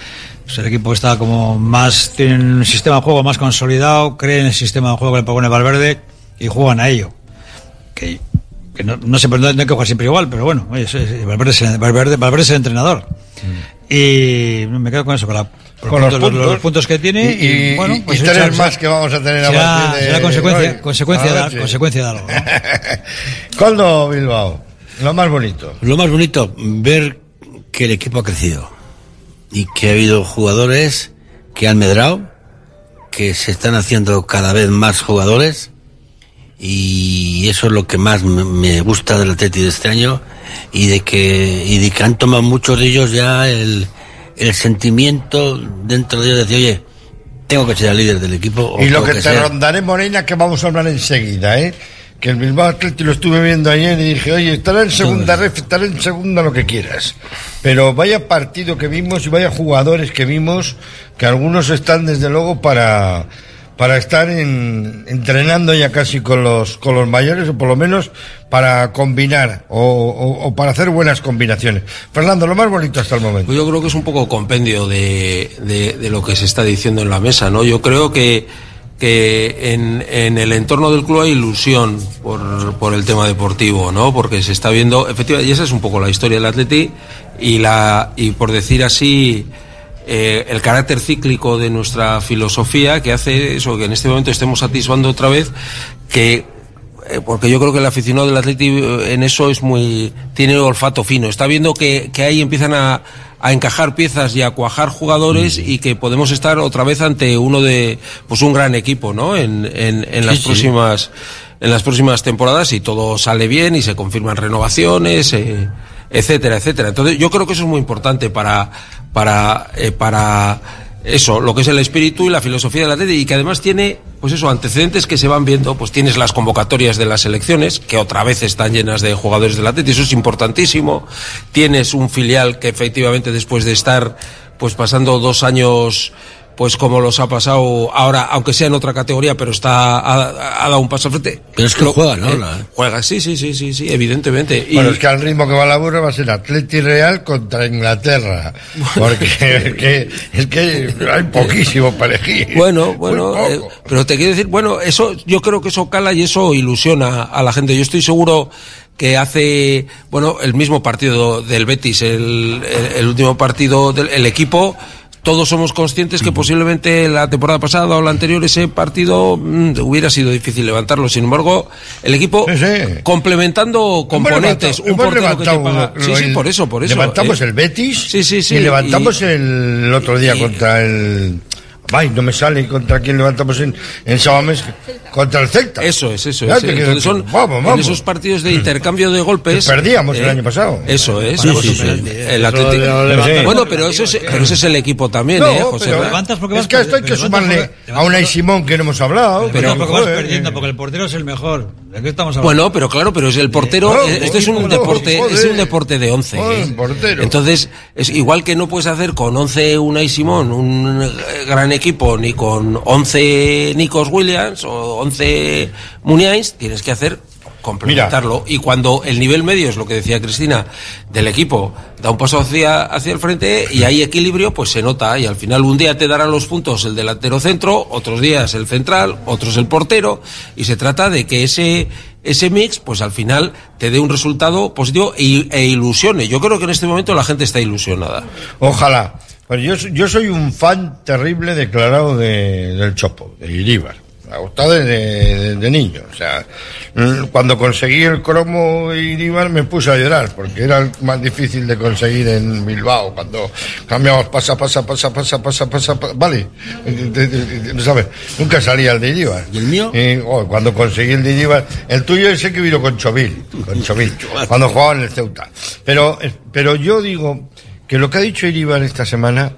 pues, el equipo está como más, tiene un sistema de juego más consolidado, creen en el sistema de juego que le propone Valverde y juegan a ello. Que, que no, no siempre no hay que jugar siempre igual, pero bueno, oye, es- es- Valverde, es el, Valverde, Valverde es el entrenador. Y me quedo con eso, con, la- Con los puntos- puntos. puntos que tiene Y- y, y- bueno, y pues tres será- más que vamos a tener a será, partir de será consecuencia, hoy. consecuencia, A de, si- consecuencia de algo. ¿no? Coldo Bilbao, lo más bonito. Lo más bonito, ver que el equipo ha crecido y que ha habido jugadores que han medrado, que se están haciendo cada vez más jugadores y eso es lo que más me- gusta del Atleti de este año y de que y de que han tomado muchos de ellos ya el, el sentimiento dentro de ellos de decir oye tengo que ser el líder del equipo o Y lo que te rondaré, Morena, que vamos a hablar enseguida, ¿eh? Que el Bilbao Athletic lo estuve viendo ayer y dije, oye, estará en segunda ref, estará en segunda lo que quieras. Pero vaya partido que vimos y vaya jugadores que vimos, que algunos están desde luego para, para estar en- entrenando ya casi con los, con los mayores, o por lo menos para combinar, o, o- o para hacer buenas combinaciones. Fernando, lo más bonito hasta el momento. Pues yo creo que es un poco compendio de, de- de lo que se está diciendo en la mesa, ¿no? Yo creo que, que en, en el entorno del club hay ilusión por, por el tema deportivo, ¿no? Porque se está viendo, efectivamente, y esa es un poco la historia del Atleti, y, la, y por decir así, eh, el carácter cíclico de nuestra filosofía que hace eso, que en este momento estemos atisbando otra vez que eh, porque yo creo que el aficionado del Atleti eh, en eso es muy tiene olfato fino está viendo que, que ahí empiezan a, a encajar piezas y a cuajar jugadores y que podemos estar otra vez ante uno de pues un gran equipo no en, en, en las sí. próximas en las próximas temporadas y todo sale bien y se confirman renovaciones eh, etcétera etcétera. Entonces yo creo que eso es muy importante para para eh, para eso, lo que es el espíritu y la filosofía del Atleti y que además tiene, pues eso, antecedentes que se van viendo, pues tienes las convocatorias de las elecciones, que otra vez están llenas de jugadores del Atleti, eso es importantísimo. Tienes un filial que efectivamente después de estar, pues pasando dos años, pues como los ha pasado ahora, aunque sea en otra categoría, pero está, ha, ha dado un paso al frente. Pero es que juega, ¿no? La- Juega, sí, sí, sí, sí, sí, evidentemente. Y- Bueno, es que al ritmo que va la burra va a ser Atleti Real contra Inglaterra. Porque es que, es que hay poquísimo para elegir. Bueno, bueno, eh, pero te quiero decir, bueno, eso, yo creo que eso cala y eso ilusiona a la gente. Yo estoy seguro que hace, bueno, el mismo partido del Betis, el, el- el último partido del el equipo, todos somos conscientes que posiblemente la temporada pasada o la anterior ese partido mm, hubiera sido difícil levantarlo. Sin embargo, el equipo complementando componentes, un portero que te paga. Sí, sí, por eso, por eso. Levantamos eh. el Betis Sí, sí, sí. y levantamos y- el, otro día contra el... Ay, no me sale contra quién levantamos en, en Sabamés, contra el Celta. Eso es, eso es. quiero Entonces son decir, vamos, en vamos. esos partidos de intercambio de golpes. Que perdíamos el eh, año pasado. Eso es. Bueno, sí, sí, sí. El Atlético-. Bueno, pero eso es, pero ese es el equipo también, No, ¿eh, José? pero levantas porque es que a esto hay que sumarle a una Simón que no hemos hablado. Pero porque vas perdiendo, porque el portero es el mejor. ¿De qué estamos hablando? Bueno, pero claro, pero es el portero, No, eh, este es un no, deporte, joder. es un deporte de 11. Joder, ¿eh? portero. Entonces, es igual que no puedes hacer con 11 Unai Simón un eh, gran equipo, ni con 11 Nikos Williams o 11 Muniains, tienes que hacer complementarlo. Y cuando el nivel medio es lo que decía Cristina del equipo, da un paso hacia, hacia el frente y hay equilibrio, pues se nota. Y al final un día te darán los puntos el delantero centro, otros días el central, otros el portero. Y se trata de que ese, ese mix, pues al final te dé un resultado positivo e, e ilusione. Yo creo que en este momento la gente está ilusionada. Ojalá. Pues yo, soy- yo soy un fan terrible declarado de, del Chopo, de Iríbar. Me ha gustado desde de, de niño. O sea, cuando conseguí el cromo Iríbar me puse a llorar, porque era el más difícil de conseguir en Bilbao. Cuando cambiamos pasa, pasa, pasa, pasa, pasa, pasa, pa- vale. Eh, ¿sabes? Nunca salía el de Iríbar. ¿Y el mío? cuando conseguí el de Iríbar. El tuyo es el que vino con Chovil. Con Chovil. cuando jugaba en el Ceuta. Pero, eh, pero yo digo que lo que ha dicho Iribar esta semana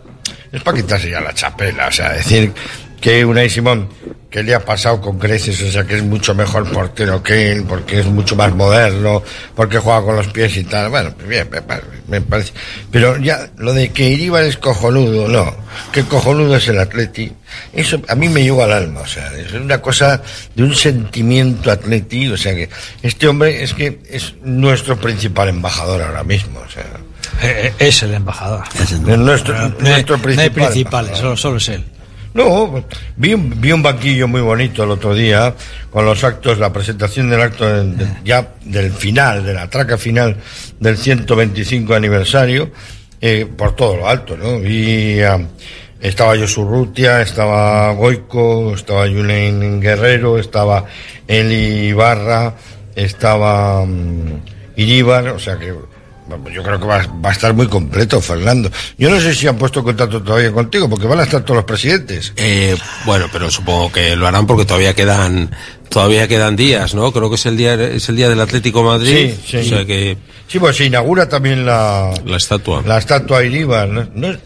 es para quitarse ya la chapela, o sea, decir que Unai Simón, que le ha pasado con creces, o sea, que es mucho mejor portero que él, porque es mucho más moderno, porque juega con los pies y tal, bueno, pues bien, me, pa- me parece. Pero ya, lo de que Iribar es cojonudo, no, que cojonudo es el Atleti, eso a mí me llegó al alma, o sea, es una cosa de un sentimiento atleti, o sea, que este hombre es que es nuestro principal embajador ahora mismo, o sea. Eh, eh, es el embajador. Es nuestro, No, nuestro no hay principal. principales, solo, solo es él. No, vi un, vi un banquillo muy bonito el otro día con los actos, la presentación del acto de- de- ya del final, de la traca final del 125 aniversario, eh, por todo lo alto, ¿no? Vi, ah, estaba Josu Rutia, estaba Goico, estaba Julen Guerrero, estaba Eli Ibarra, estaba Iríbar, o sea que Yo creo que va, va a estar muy completo, Fernando. Yo no sé si han puesto contacto todavía contigo, porque van a estar todos los presidentes. Eh, bueno, pero supongo que lo harán porque todavía quedan todavía quedan días, ¿no? Creo que es el día es el día del Atlético de Madrid, Sí, sí. o sea que Sí, pues se inaugura también la, la estatua. la estatua Iribar. ¿no? No-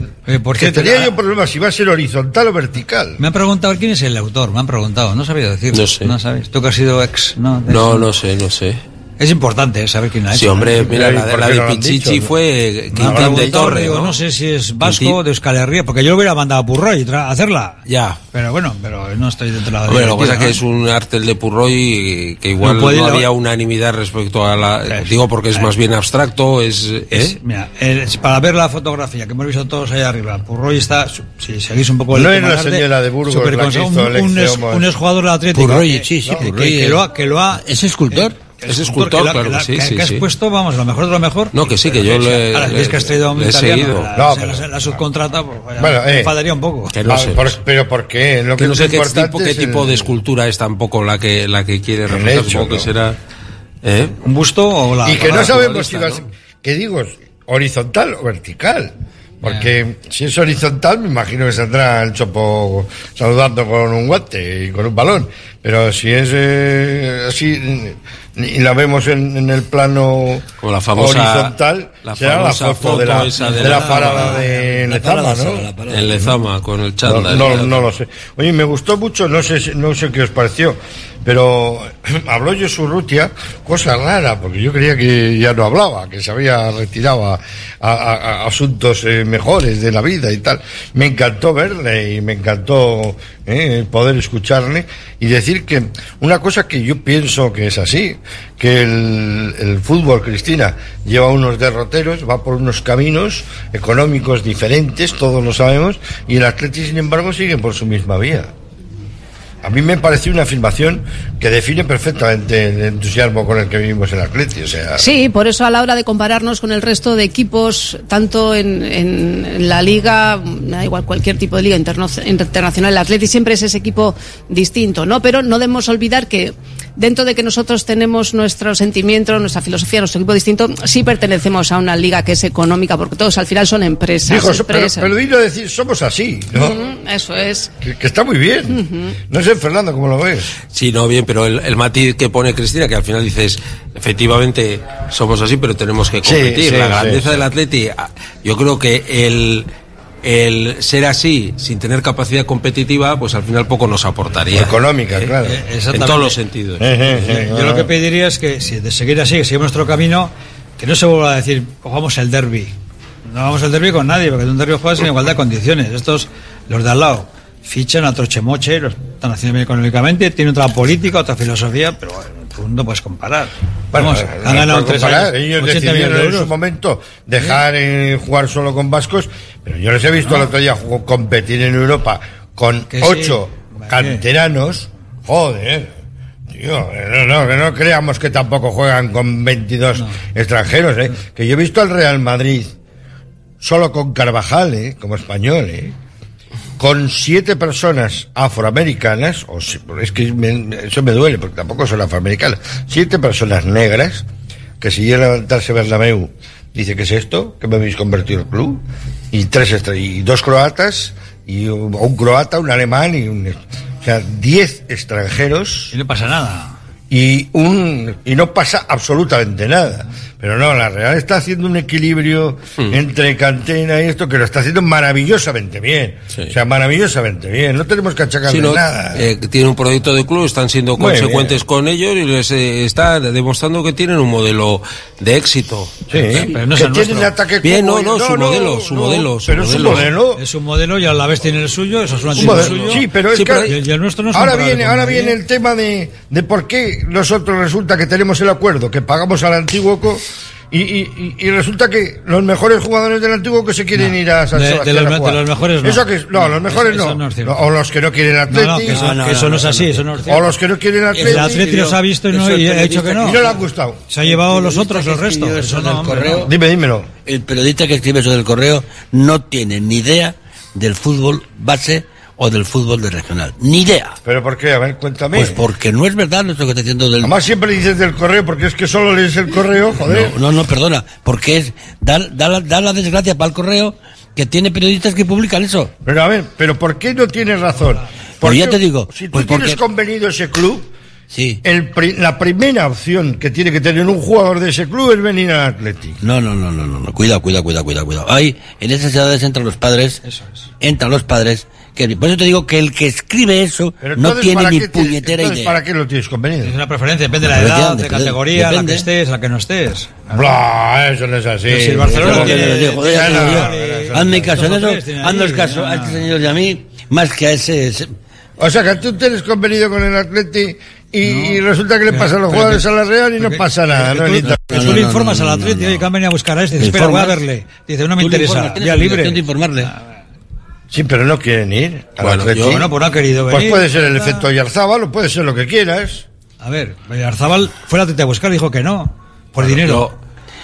por que cierto, tenía la- yo problemas si va a ser horizontal o vertical. Me han preguntado quién es el autor, me han preguntado, no sabía decir. No sé. No sabes. Tú que has sido ex, ¿no? De No, eso. no sé, no sé. Es importante eh, saber quién la ha hecho. Sí, hombre, ¿no? mira, la, ¿por la de no Pichichi dicho? fue Quintín de Torre, digo, ¿no? no sé si es vasco Quintín- de Euskal Herria, porque yo lo hubiera mandado a Purroy a hacerla. Ya. Pero bueno, pero no estoy dentro de la Hombre, lo que pasa es que es un arte el de Purroy que igual No había unanimidad respecto a la... digo porque es más bien abstracto, es... ¿eh? Es- mira, el- para ver la fotografía que hemos visto todos allá arriba, Purroy está, si seguís un poco el No es la señora de Burgos la que hizo un, ex, un exjugador del Atlético. Purroy, que- sí, sí, que- Purroy, que, eh. lo ha, que lo ¿Es escultor? Es escultor, la- claro la- que sí, sí, que has sí. puesto, vamos, lo mejor de lo mejor. No, que sí, que yo le- Ahora, le- es que has traído a un le he italiano, seguido. La, No, la- pero- la subcontrata, pues, vaya, Bueno, me eh, enfadaría un poco. Que no Ah, sé. por- pero ¿por qué? Lo que que no sé qué tipo, qué tipo el- de escultura es tampoco la que la que quiere hecho, supongo que será... ¿eh? ¿Un busto o la...? Y que no sabemos si va a ser, que digo, horizontal o vertical. Porque si es horizontal, me imagino que saldrá el chopo saludando con un guante y con un balón. Pero si es eh, así, y la vemos en, en el plano Como la famosa- horizontal, la será la foto, de la, de de la parada de Lezama, ¿no? En Lezama, con el No, chándal. no, no lo sé. Oye, me gustó mucho, no sé, no sé qué os pareció, pero habló Josu Rutia, cosa rara, porque yo creía que ya no hablaba, que se había retirado a asuntos eh, mejores de la vida y tal. Me encantó verle y me encantó eh, poder escucharle y decir que una cosa que yo pienso que es así, que el, el fútbol, Cristina, lleva unos derroteros, va por unos caminos económicos diferentes, todos lo sabemos, y el Atleti, sin embargo, sigue por su misma vía. A mí me pareció una afirmación que define perfectamente el entusiasmo con el que vivimos el Atleti. Sí, por eso a la hora de compararnos con el resto de equipos, tanto en, en- en la liga, da igual cualquier tipo de liga internacional, el Atleti siempre es ese equipo distinto, ¿no? Pero no debemos olvidar que dentro de que nosotros tenemos nuestro sentimiento, nuestra filosofía, nuestro equipo distinto, sí pertenecemos a una liga que es económica, porque todos al final son empresas. Dijo, so- pero, empresas. pero dilo decir, somos así, ¿no? Eso es. Que, que está muy bien. No sé, Fernando, ¿cómo lo ves? Sí, no, bien, pero el, el matiz que pone Cristina, que al final dices, efectivamente somos así, pero tenemos que competir. sí, la grandeza sí. del Atleti, ah, yo creo que el, el ser así, sin tener capacidad competitiva, pues al final poco nos aportaría. Económica, claro. Eh, En todos los sentidos. Yo lo que pediría es que, si de seguir así, que sigamos nuestro camino, que no se vuelva a decir, cojamos el derby. No vamos al derby con nadie, porque en un derby juegas en igualdad de condiciones. Estos, los de al lado, fichan a trochemoche, lo están haciendo bien económicamente, tienen otra política, otra filosofía, pero bueno, no puedes comparar. Vamos, Bueno, han no ganado tres comparar. años, Ellos 80 millones decidieron de en su momento dejar eh, jugar solo con vascos, pero yo les he visto el otro día competir en Europa con Que sí. ocho canteranos. Joder. Tío, eh, no, no, que no creamos que tampoco juegan con 22 extranjeros, ¿eh? Que yo he visto al Real Madrid solo con Carvajal, ¿eh? Como español, ¿eh? Con siete personas afroamericanas, o si- es que me- eso me duele, porque tampoco son afroamericanas, siete personas negras, que si llega a levantarse Bernabéu, dice, ¿qué es esto? ¿Que me habéis convertido el club? Y tres y dos croatas, y un, un croata, un alemán y un... O sea, diez extranjeros. Y no pasa nada. Y, un, y no pasa absolutamente nada. Pero no, la Real está haciendo un equilibrio entre cantera y esto que lo está haciendo maravillosamente bien. O sea, maravillosamente bien. No tenemos que achacarle Sí, no, nada. eh, tienen un proyecto de club, están siendo Muy consecuentes con ellos y les eh, está demostrando que tienen un modelo de éxito. Sí, pero no es que el tienen nuestro. ataque Bien, no, no, su modelo, su modelo, su pero es un modelo. Es un modelo y a la vez tiene el suyo, eso es un Un antiguo modelo. suyo. Sí, pero es Sí, que y el, y el nuestro no es ahora viene, ahora nadie. viene el tema de, de por qué nosotros resulta que tenemos el acuerdo, que pagamos al antiguo y, y, y- y resulta que los mejores jugadores del antiguo que se quieren ir a San De- de Sebastián los a me- jugar. de los mejores no. Eso que, no, los mejores Eso- no. eso no es cierto. o los que no quieren No, Atleti. no, que eso, no es así, eso no es cierto. O los que no quieren Atleti. El Atleti los ha visto y, no, y ha hecho que no. Y no le han gustado. Se ha llevado los otros, los restos. Eso eso no, del hombre, correo. no. Dime, dímelo. El periodista que escribe eso del correo no tiene ni idea del fútbol base o del fútbol de regional. Ni idea. ¿Pero por qué? A ver, cuéntame. Pues porque no es verdad lo que está diciendo del... Además siempre dices del correo porque es que solo lees el correo, joder. No, no, no, perdona, porque es da, da la- da la desgracia para el correo que tiene periodistas que publican eso. Pero a ver, ¿pero por qué no tienes razón? Pues Porque ya te digo, Si tú pues tienes porque- convenido ese club, Sí. el pri- la primera opción que tiene que tener un jugador de ese club es venir al Athletic. No, no, no, no, no, no. Cuidado, cuidado, cuidado, cuidado, cuidado. Ahí, en esas edades entran los padres. Entran los padres. Que, por eso te digo que el que escribe eso Pero no tiene ¿para ni tienes- puñetera idea. ¿Para qué lo tienes convenido? Es una preferencia, depende de la Depende, edad, de depende, categoría, la que depende. estés, la que no estés. Bla, eso no es así. Pero si el Barcelona tiene- te no, no, Hazme caso en eso. Haznos caso a ah. este señor y a mí, más que a ese. ese- O sea, que tú tienes convenido con el Atleti y, y resulta que le Pero- pasa a los jugadores que- a la Real y no pasa nada. que ¿no? tú, que No, tú no, le no, informas no, al no, Atleti, no. oye, que han venido a buscar a este. ¿Le Dice, espera, voy a verle. Dice, no me interesa, ya libre. de informarle. Sí, pero no quieren ir al Bueno, yo- Bueno, pues no ha querido Pues venir. puede ser el efecto Yarzábal o puede ser lo que quieras. A ver, Arzabal fue al Atleti a buscar y dijo que no, por dinero.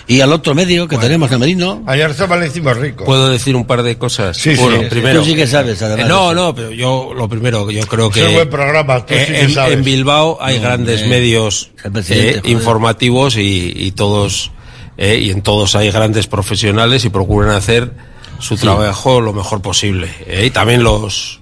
Y al otro medio que tenemos, el Merino. A Yarzábal le hicimos rico. ¿Puedo decir un par de cosas? Sí, bueno, sí, primero. Tú sí que sabes, además. Eh, no, no, pero yo lo primero, yo creo Es que un buen programa, tú eh, sí que en, sabes. en Bilbao hay No, grandes medios Es eh, informativos y, y todos eh, y en todos hay grandes profesionales y procuran hacer su trabajo lo mejor posible. eh, y también los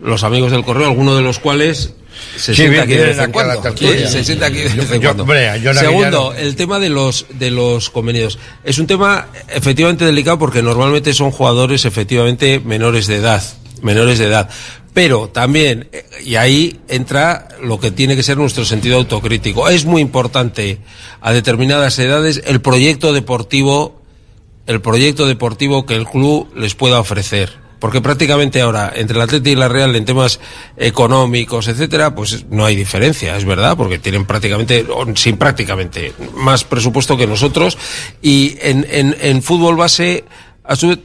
los amigos del correo, algunos de los cuales se sienta aquí de vez en cuando. se sienta aquí de vez en cuando. Segundo, el tema de los de los convenidos es un tema efectivamente delicado porque normalmente son jugadores efectivamente menores de edad, menores de edad. Pero también, eh, y ahí entra lo que tiene que ser nuestro sentido autocrítico. Es muy importante a determinadas edades el proyecto deportivo, el proyecto deportivo que el club les pueda ofrecer. Porque prácticamente ahora, entre el Atleti y la Real, en temas económicos, etcétera, pues no hay diferencia, es verdad, porque tienen prácticamente, sin prácticamente, más presupuesto que nosotros. Y en, en, en fútbol base, a su vez,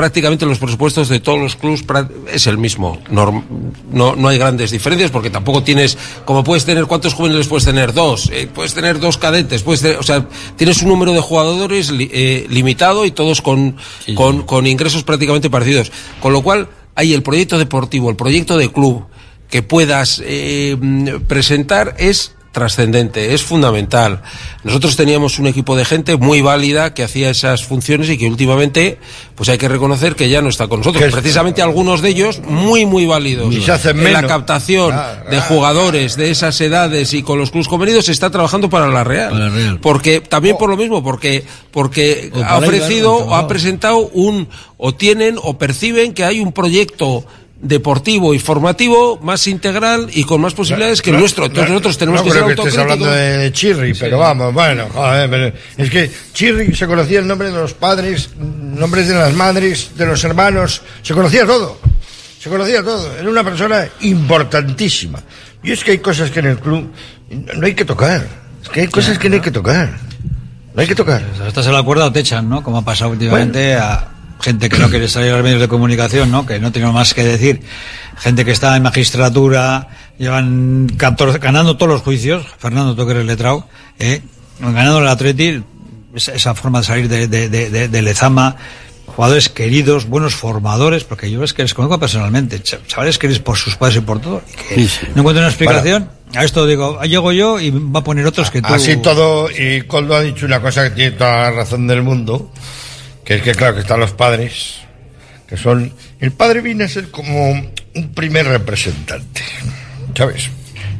prácticamente los presupuestos de todos los clubes es el mismo. No, no hay grandes diferencias porque tampoco tienes, como puedes tener, ¿cuántos juveniles puedes tener? Dos. Eh, puedes tener dos cadetes, puedes tener- o sea, tienes un número de jugadores li- eh, limitado y todos con, con, con ingresos prácticamente parecidos. Con lo cual, hay el proyecto deportivo, el proyecto de club que puedas eh, presentar es trascendente, es fundamental. Nosotros teníamos un equipo de gente muy válida que hacía esas funciones y que últimamente, pues hay que reconocer que ya no está con nosotros. Que es- Precisamente algunos de ellos muy, muy válidos. Y se hacen en la captación Claro, de claro. jugadores de esas edades y con los clubes convenidos se está trabajando para la Real. Para la Real. Porque, también por lo mismo, porque, porque ha ofrecido, o ha presentado un, o tienen, o perciben que hay un proyecto deportivo y formativo más integral y con más posibilidades que el No, nuestro. Entonces no, nosotros tenemos no que ser creo que estés hablando de Chirri, pero vamos, bueno, joder, pero es que Chirri se conocía el nombre de los padres, nombres de las madres, de los hermanos, se conocía todo, se conocía todo, era una persona importantísima. Y es que hay cosas que en el club no hay que tocar, es que hay cosas que no hay que tocar, no hay que tocar. Estás en la cuerda o te echan, ¿no? Como ha pasado últimamente a gente que no quiere salir a los medios de comunicación, ¿no? Que no tiene más que decir. Gente que está en magistratura, llevan 14 ganando todos los juicios. Fernando, tú que eres letrado, ¿eh? Ganando el Atleti, esa, forma de salir de, de, de, de- de Lezama. Jugadores queridos, buenos formadores, porque yo es que les conozco personalmente, ch- chavales queridos por sus padres y por todo, y que Sí, sí. no encuentro una explicación. A esto digo, "Ah, llego yo y va a poner otros que tú. Así todo, y Coldo ha dicho una cosa que tiene toda la razón del mundo, que es que claro que están los padres, que son... El padre viene a ser como un primer representante, ¿sabes?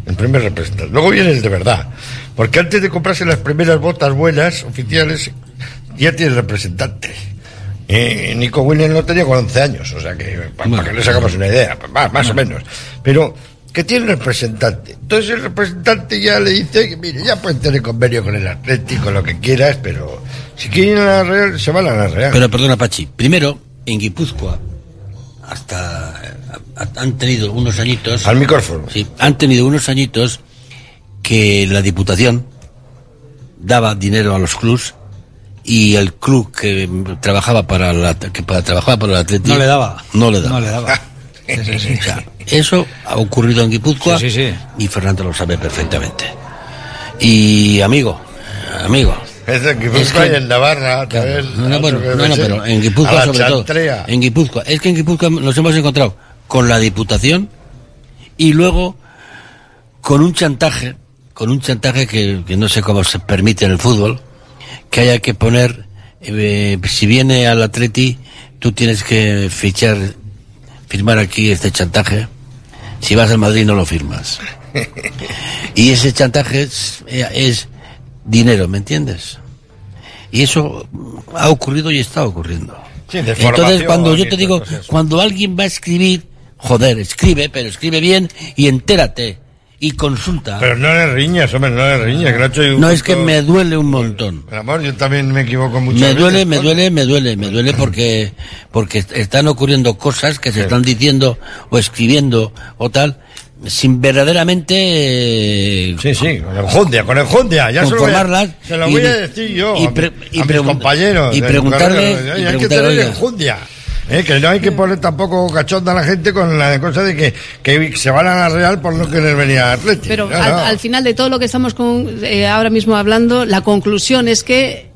El primer representante. Luego viene el de verdad, porque antes de comprarse las primeras botas buenas, oficiales, ya tiene representante. Eh, Nico Williams lo tenía con 11 años, o sea que, para, para que nos hagamos una idea, más, más o menos. Pero que tiene representante. Entonces el representante ya le dice que, mire, ya pueden tener convenio con el Atlético, lo que quieras, pero si quieren ir a la Real, se van a la Real. Pero perdona, Pachi. Primero, en Guipúzcoa, hasta han tenido unos añitos. Al micrófono. Sí, han tenido unos añitos que la Diputación daba dinero a los clubs y el club que trabajaba para la que para, trabajaba para el Atlético No le daba. no le daba. No le daba. Sí, sí, sí. O sea, eso ha ocurrido en Guipúzcoa Sí, sí, sí. y Fernando lo sabe perfectamente. Y amigo, amigo, Es en Guipúzcoa y en Navarra, también. no, no, bueno, no, pero en Guipúzcoa sobre todo. En Guipúzcoa. Es que en Guipúzcoa nos hemos encontrado con la Diputación y luego con un chantaje, con un chantaje que, que no sé cómo se permite en el fútbol, que haya que poner, eh, si viene al Atleti, tú tienes que fichar, firmar aquí este chantaje. Si vas al Madrid no lo firmas. Y ese chantaje es, eh, es dinero, ¿me entiendes? Y eso ha ocurrido y está ocurriendo. Sí, Entonces, cuando yo te digo, cuando alguien va a escribir, joder, escribe, pero escribe bien y entérate y consulta. Pero no le riñas, hombre, no le riñas. Que no, es que me duele un montón. Amor, yo también me equivoco mucho. Me duele, me duele, me duele, me duele porque porque est- están ocurriendo cosas que se están diciendo o escribiendo o tal sin verdaderamente Sí, sí, con enjundia, con enjundia. Ya se lo voy a, se lo y voy a de- decir yo y a, pre- mi- y a mis compañeros. y preguntarle- y hay que tener oiga. enjundia. Eh, que no hay que poner tampoco cachonda a la gente con la cosa de que, que se van a la Real por no querer venir a Atlético. Pero No, al, no. al final de todo lo que estamos con, eh, ahora mismo hablando, la conclusión es que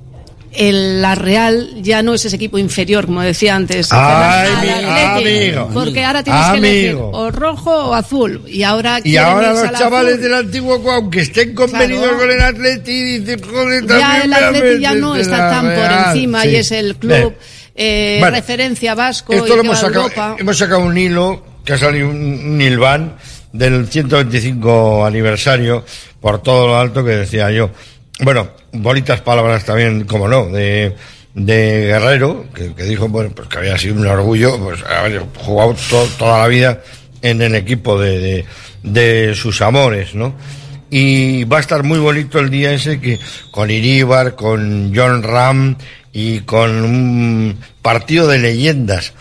el, la Real ya no es ese equipo inferior, como decía antes. Ay, Athletic, amigo. Porque ahora tienes que elegir o rojo o azul. Y ahora Y ahora los al chavales azul. del antiguo, aunque estén convenidos Claro. con el Atleti, dicen, joder, Ya el Atleti ya no está la tan por encima Sí. y es el club eh, referencia vasco Esto y lo hemos sacado, Europa. hemos sacado un hilo que ha salido un, un hilván del 125 aniversario por todo lo alto que decía yo. Bueno, bonitas palabras también, como no, de, Guerrero, que, dijo bueno, pues que había sido un orgullo, pues haber jugado to- toda la vida en el equipo de, de, de sus amores, ¿no? Y va a estar muy bonito el día ese que con Iríbar, con John Ram y con un partido de leyendas.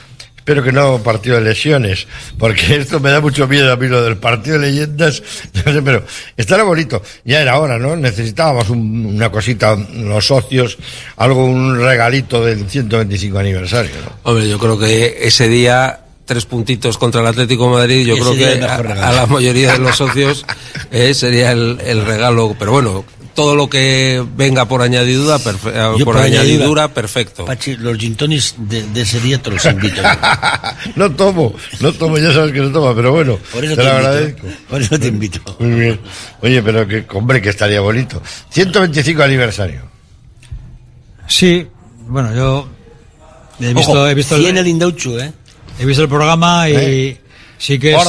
Espero que no partido de lesiones, porque esto me da mucho miedo a mí lo del partido de leyendas, no sé, pero estará bonito. Ya era hora, ¿no? Necesitábamos un- una cosita, los socios, algo, un regalito del 125 aniversario, ¿no? Hombre, yo creo que ese día tres puntitos contra el Atlético de Madrid, yo Ese creo que a la mayoría de los socios eh, sería el, el regalo. Pero bueno, todo lo que venga por añadidura, perfe- eh, Yo por, por añadidura- añadidura, perfecto. Pachi, los gin tonics de, de ese día te los invito. no tomo, no tomo, ya sabes que no tomo, pero bueno, Por eso te te lo invito. agradezco. Por eso te invito. Muy bien. Oye, pero que, hombre, que estaría bonito. 125 aniversario. Sí, bueno, yo he visto, Ojo, he visto 100 el Indauchu, ¿eh? He visto el programa y ¿Eh? sí que es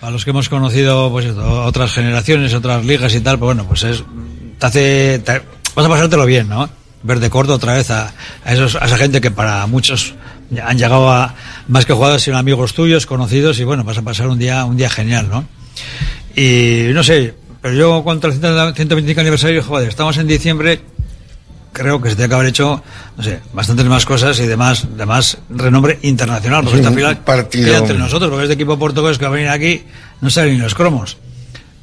a los que hemos conocido pues otras generaciones, otras ligas y tal, pues bueno, pues es te hace te- vas a pasártelo bien, ¿no? Ver de corto otra vez a, a esos a esa gente que para muchos han llegado a más que jugadores sino amigos tuyos, conocidos y bueno, vas a pasar un día un día genial, ¿no? Y no sé, pero yo cuanto al 125 aniversario, joder, estamos en diciembre creo que se tiene que haber hecho, no sé, bastantes más cosas y de más, de más renombre internacional. Porque Sí, esta final partido. entre nosotros, porque este equipo portugués que va a venir aquí no sale ni los cromos.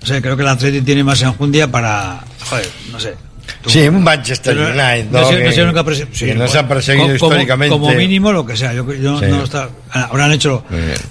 No sé, creo que el Atleti tiene más enjundia para, joder, no sé. Tú- Sí, un Manchester Pero United, no, ¿no? sé, no sé nunca sí, que nos bueno, ha perseguido como- históricamente. Como mínimo lo que sea. Yo, yo Sí. no está, habrán hecho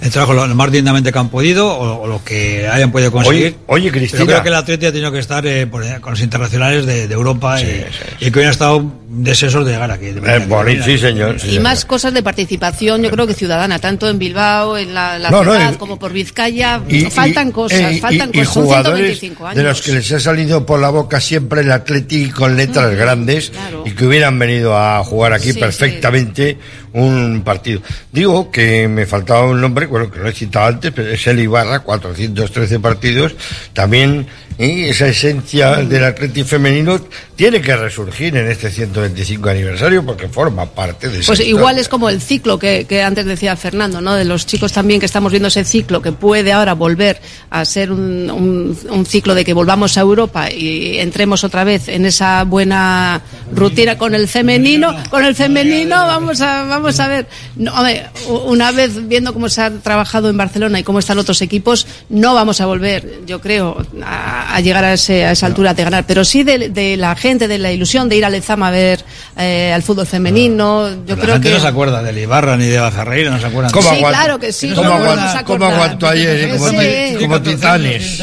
el trabajo lo, más dignamente que han podido o, o lo que hayan podido conseguir. Oye, oye, Cristina. Pero creo que el Atleti ha tenido que estar eh, por- con los internacionales de, de Europa y, y que hubieran estado deseosos de llegar aquí. de Eh, bonito, sí, aquí. señor. sí, Y señor. más cosas de participación, yo creo que ciudadana, tanto en Bilbao, en la, la No, no, ciudad, y- como por Vizcaya. Y- faltan y- cosas, eh, y- faltan y cosas. Son jugadores 125 años. de los que les ha salido por la boca siempre el Atleti con letras grandes claro. y que hubieran venido a jugar aquí Sí, perfectamente un partido. Digo que me faltaba un nombre, bueno, que lo he citado antes, pero es el Ibarra, 413 partidos. También ¿eh? esa esencia del Atleti femenino tiene que resurgir en este 125 aniversario porque forma parte de esa Pues historia. igual es como el ciclo que, que antes decía Fernando, ¿no? De los chicos también que estamos viendo ese ciclo que puede ahora volver a ser un, un- un ciclo de que volvamos a Europa y entremos otra vez en esa buena rutina con el femenino, con el femenino vamos a vamos a ver, no, a ver, una vez viendo cómo se ha trabajado en Barcelona y cómo están otros equipos, no vamos a volver, yo creo, a, a llegar a, ese- a esa altura de ganar, pero sí de, de la gente, de la ilusión de ir a Lezama a ver eh, al fútbol femenino, yo la creo gente que no se acuerda del Ibarra ni de Bajarreira, no se acuerdan. ¿Cómo Sí, aguanta- claro que sí, ¿Cómo, aguantó ayer? eh? Como, Sí. ti- como titanes.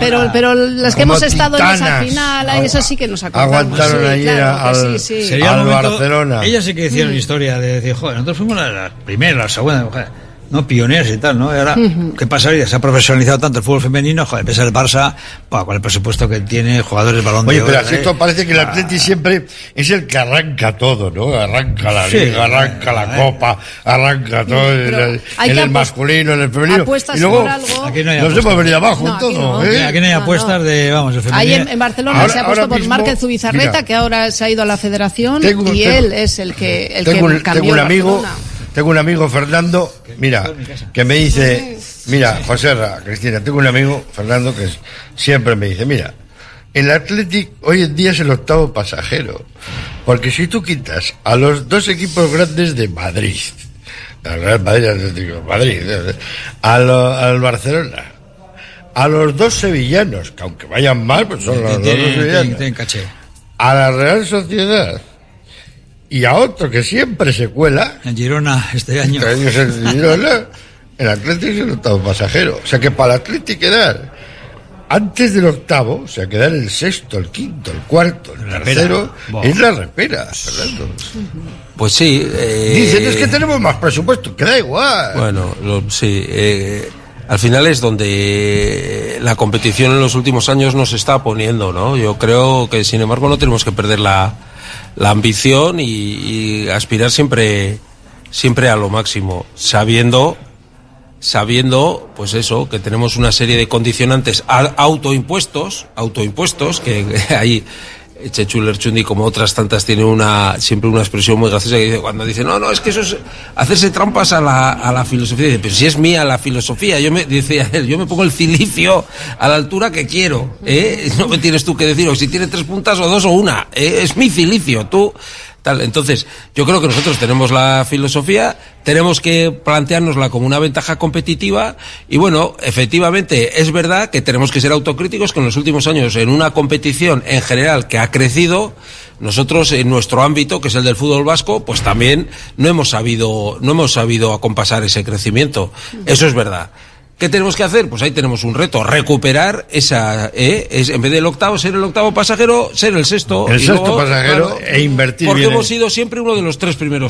Pero, pero las que Como hemos estado en esa final, ahí eso sí que nos acordamos. Aguantaron sí, ayer claro al- sí, sí. Sería al el momento- Barcelona. Ellas sí que hicieron Mm. historia de decir, joder, nosotros fuimos la, la primera, la mujer. ¿No? Pioneros y tal, ¿no? Y ahora. ¿qué pasaría? Se ha profesionalizado tanto el fútbol femenino, joder, pese al Barça, pa, con el presupuesto que tiene, jugadores balón Oye, de pero así ¿eh? esto parece que el Atleti siempre es el que arranca todo, ¿no? Arranca la Sí. liga, arranca la copa, arranca todo en el, en el masculino, en el femenino. apuestas y luego por algo. Aquí no hay nos apuestas. hemos venido abajo No, en aquí todo, no. ¿eh? Aquí no hay apuestas de, vamos, el femenino. Ahí en, en Barcelona Ahora- se ha puesto por mismo, Márquez Zubizarreta, mira. que ahora se ha ido a la federación Tengo- y tengo- él es el que, el tengo, que un, cambió tengo un el amigo, Barcelona. Tengo un amigo Fernando, mira, que me dice, mira, José Ra, Cristina, tengo un amigo Fernando que siempre me dice, mira, el Athletic hoy en día es el octavo pasajero, porque si tú quitas a los dos equipos grandes de Madrid, al Real Madrid, Atlético Madrid, al Barcelona, a los dos sevillanos, que aunque vayan mal, pues son los dos sevillanos, a la Real Sociedad y a otro que siempre se cuela. En Girona este año. Este año es el Girona. El Atlético es el octavo pasajero. O sea que para el Atlético quedar antes del octavo, o sea, quedar el sexto, el quinto, el cuarto, el tercero, es la repera, Fernando. Pues sí. eh, Dicen, es que tenemos más presupuesto, que da igual. Bueno, lo- sí. eh, al final es donde la competición en los últimos años nos está poniendo, ¿no? Yo creo que, sin embargo, no tenemos que perder la, la ambición y, aspirar siempre, siempre a lo máximo, sabiendo, sabiendo, pues eso, que tenemos una serie de condicionantes autoimpuestos, autoimpuestos, que hay Chechu Lerchundi, como otras tantas, tiene una siempre una expresión muy graciosa que dice, cuando dice, no, no, es que eso es hacerse trampas a la, a la filosofía. Dice, pero si es mía la filosofía, yo me, dice él, yo me pongo el cilicio a la altura que quiero, ¿eh? No me tienes tú que decir, o si tiene tres puntas o dos o una, ¿eh? es mi cilicio, tú. Tal. Entonces, yo creo que nosotros tenemos la filosofía, tenemos que planteárnosla como una ventaja competitiva y bueno, efectivamente es verdad que tenemos que ser autocríticos que en los últimos años en una competición en general que ha crecido, nosotros en nuestro ámbito, que es el del fútbol vasco, pues también no hemos sabido, no hemos sabido acompasar ese crecimiento. Eso es verdad. ¿Qué tenemos que hacer? Pues ahí tenemos un reto, recuperar esa, ¿eh? es, en vez del octavo ser el octavo pasajero, ser el sexto. El Y sexto pasajero e invertir Porque bien en- hemos sido siempre uno de los tres primeros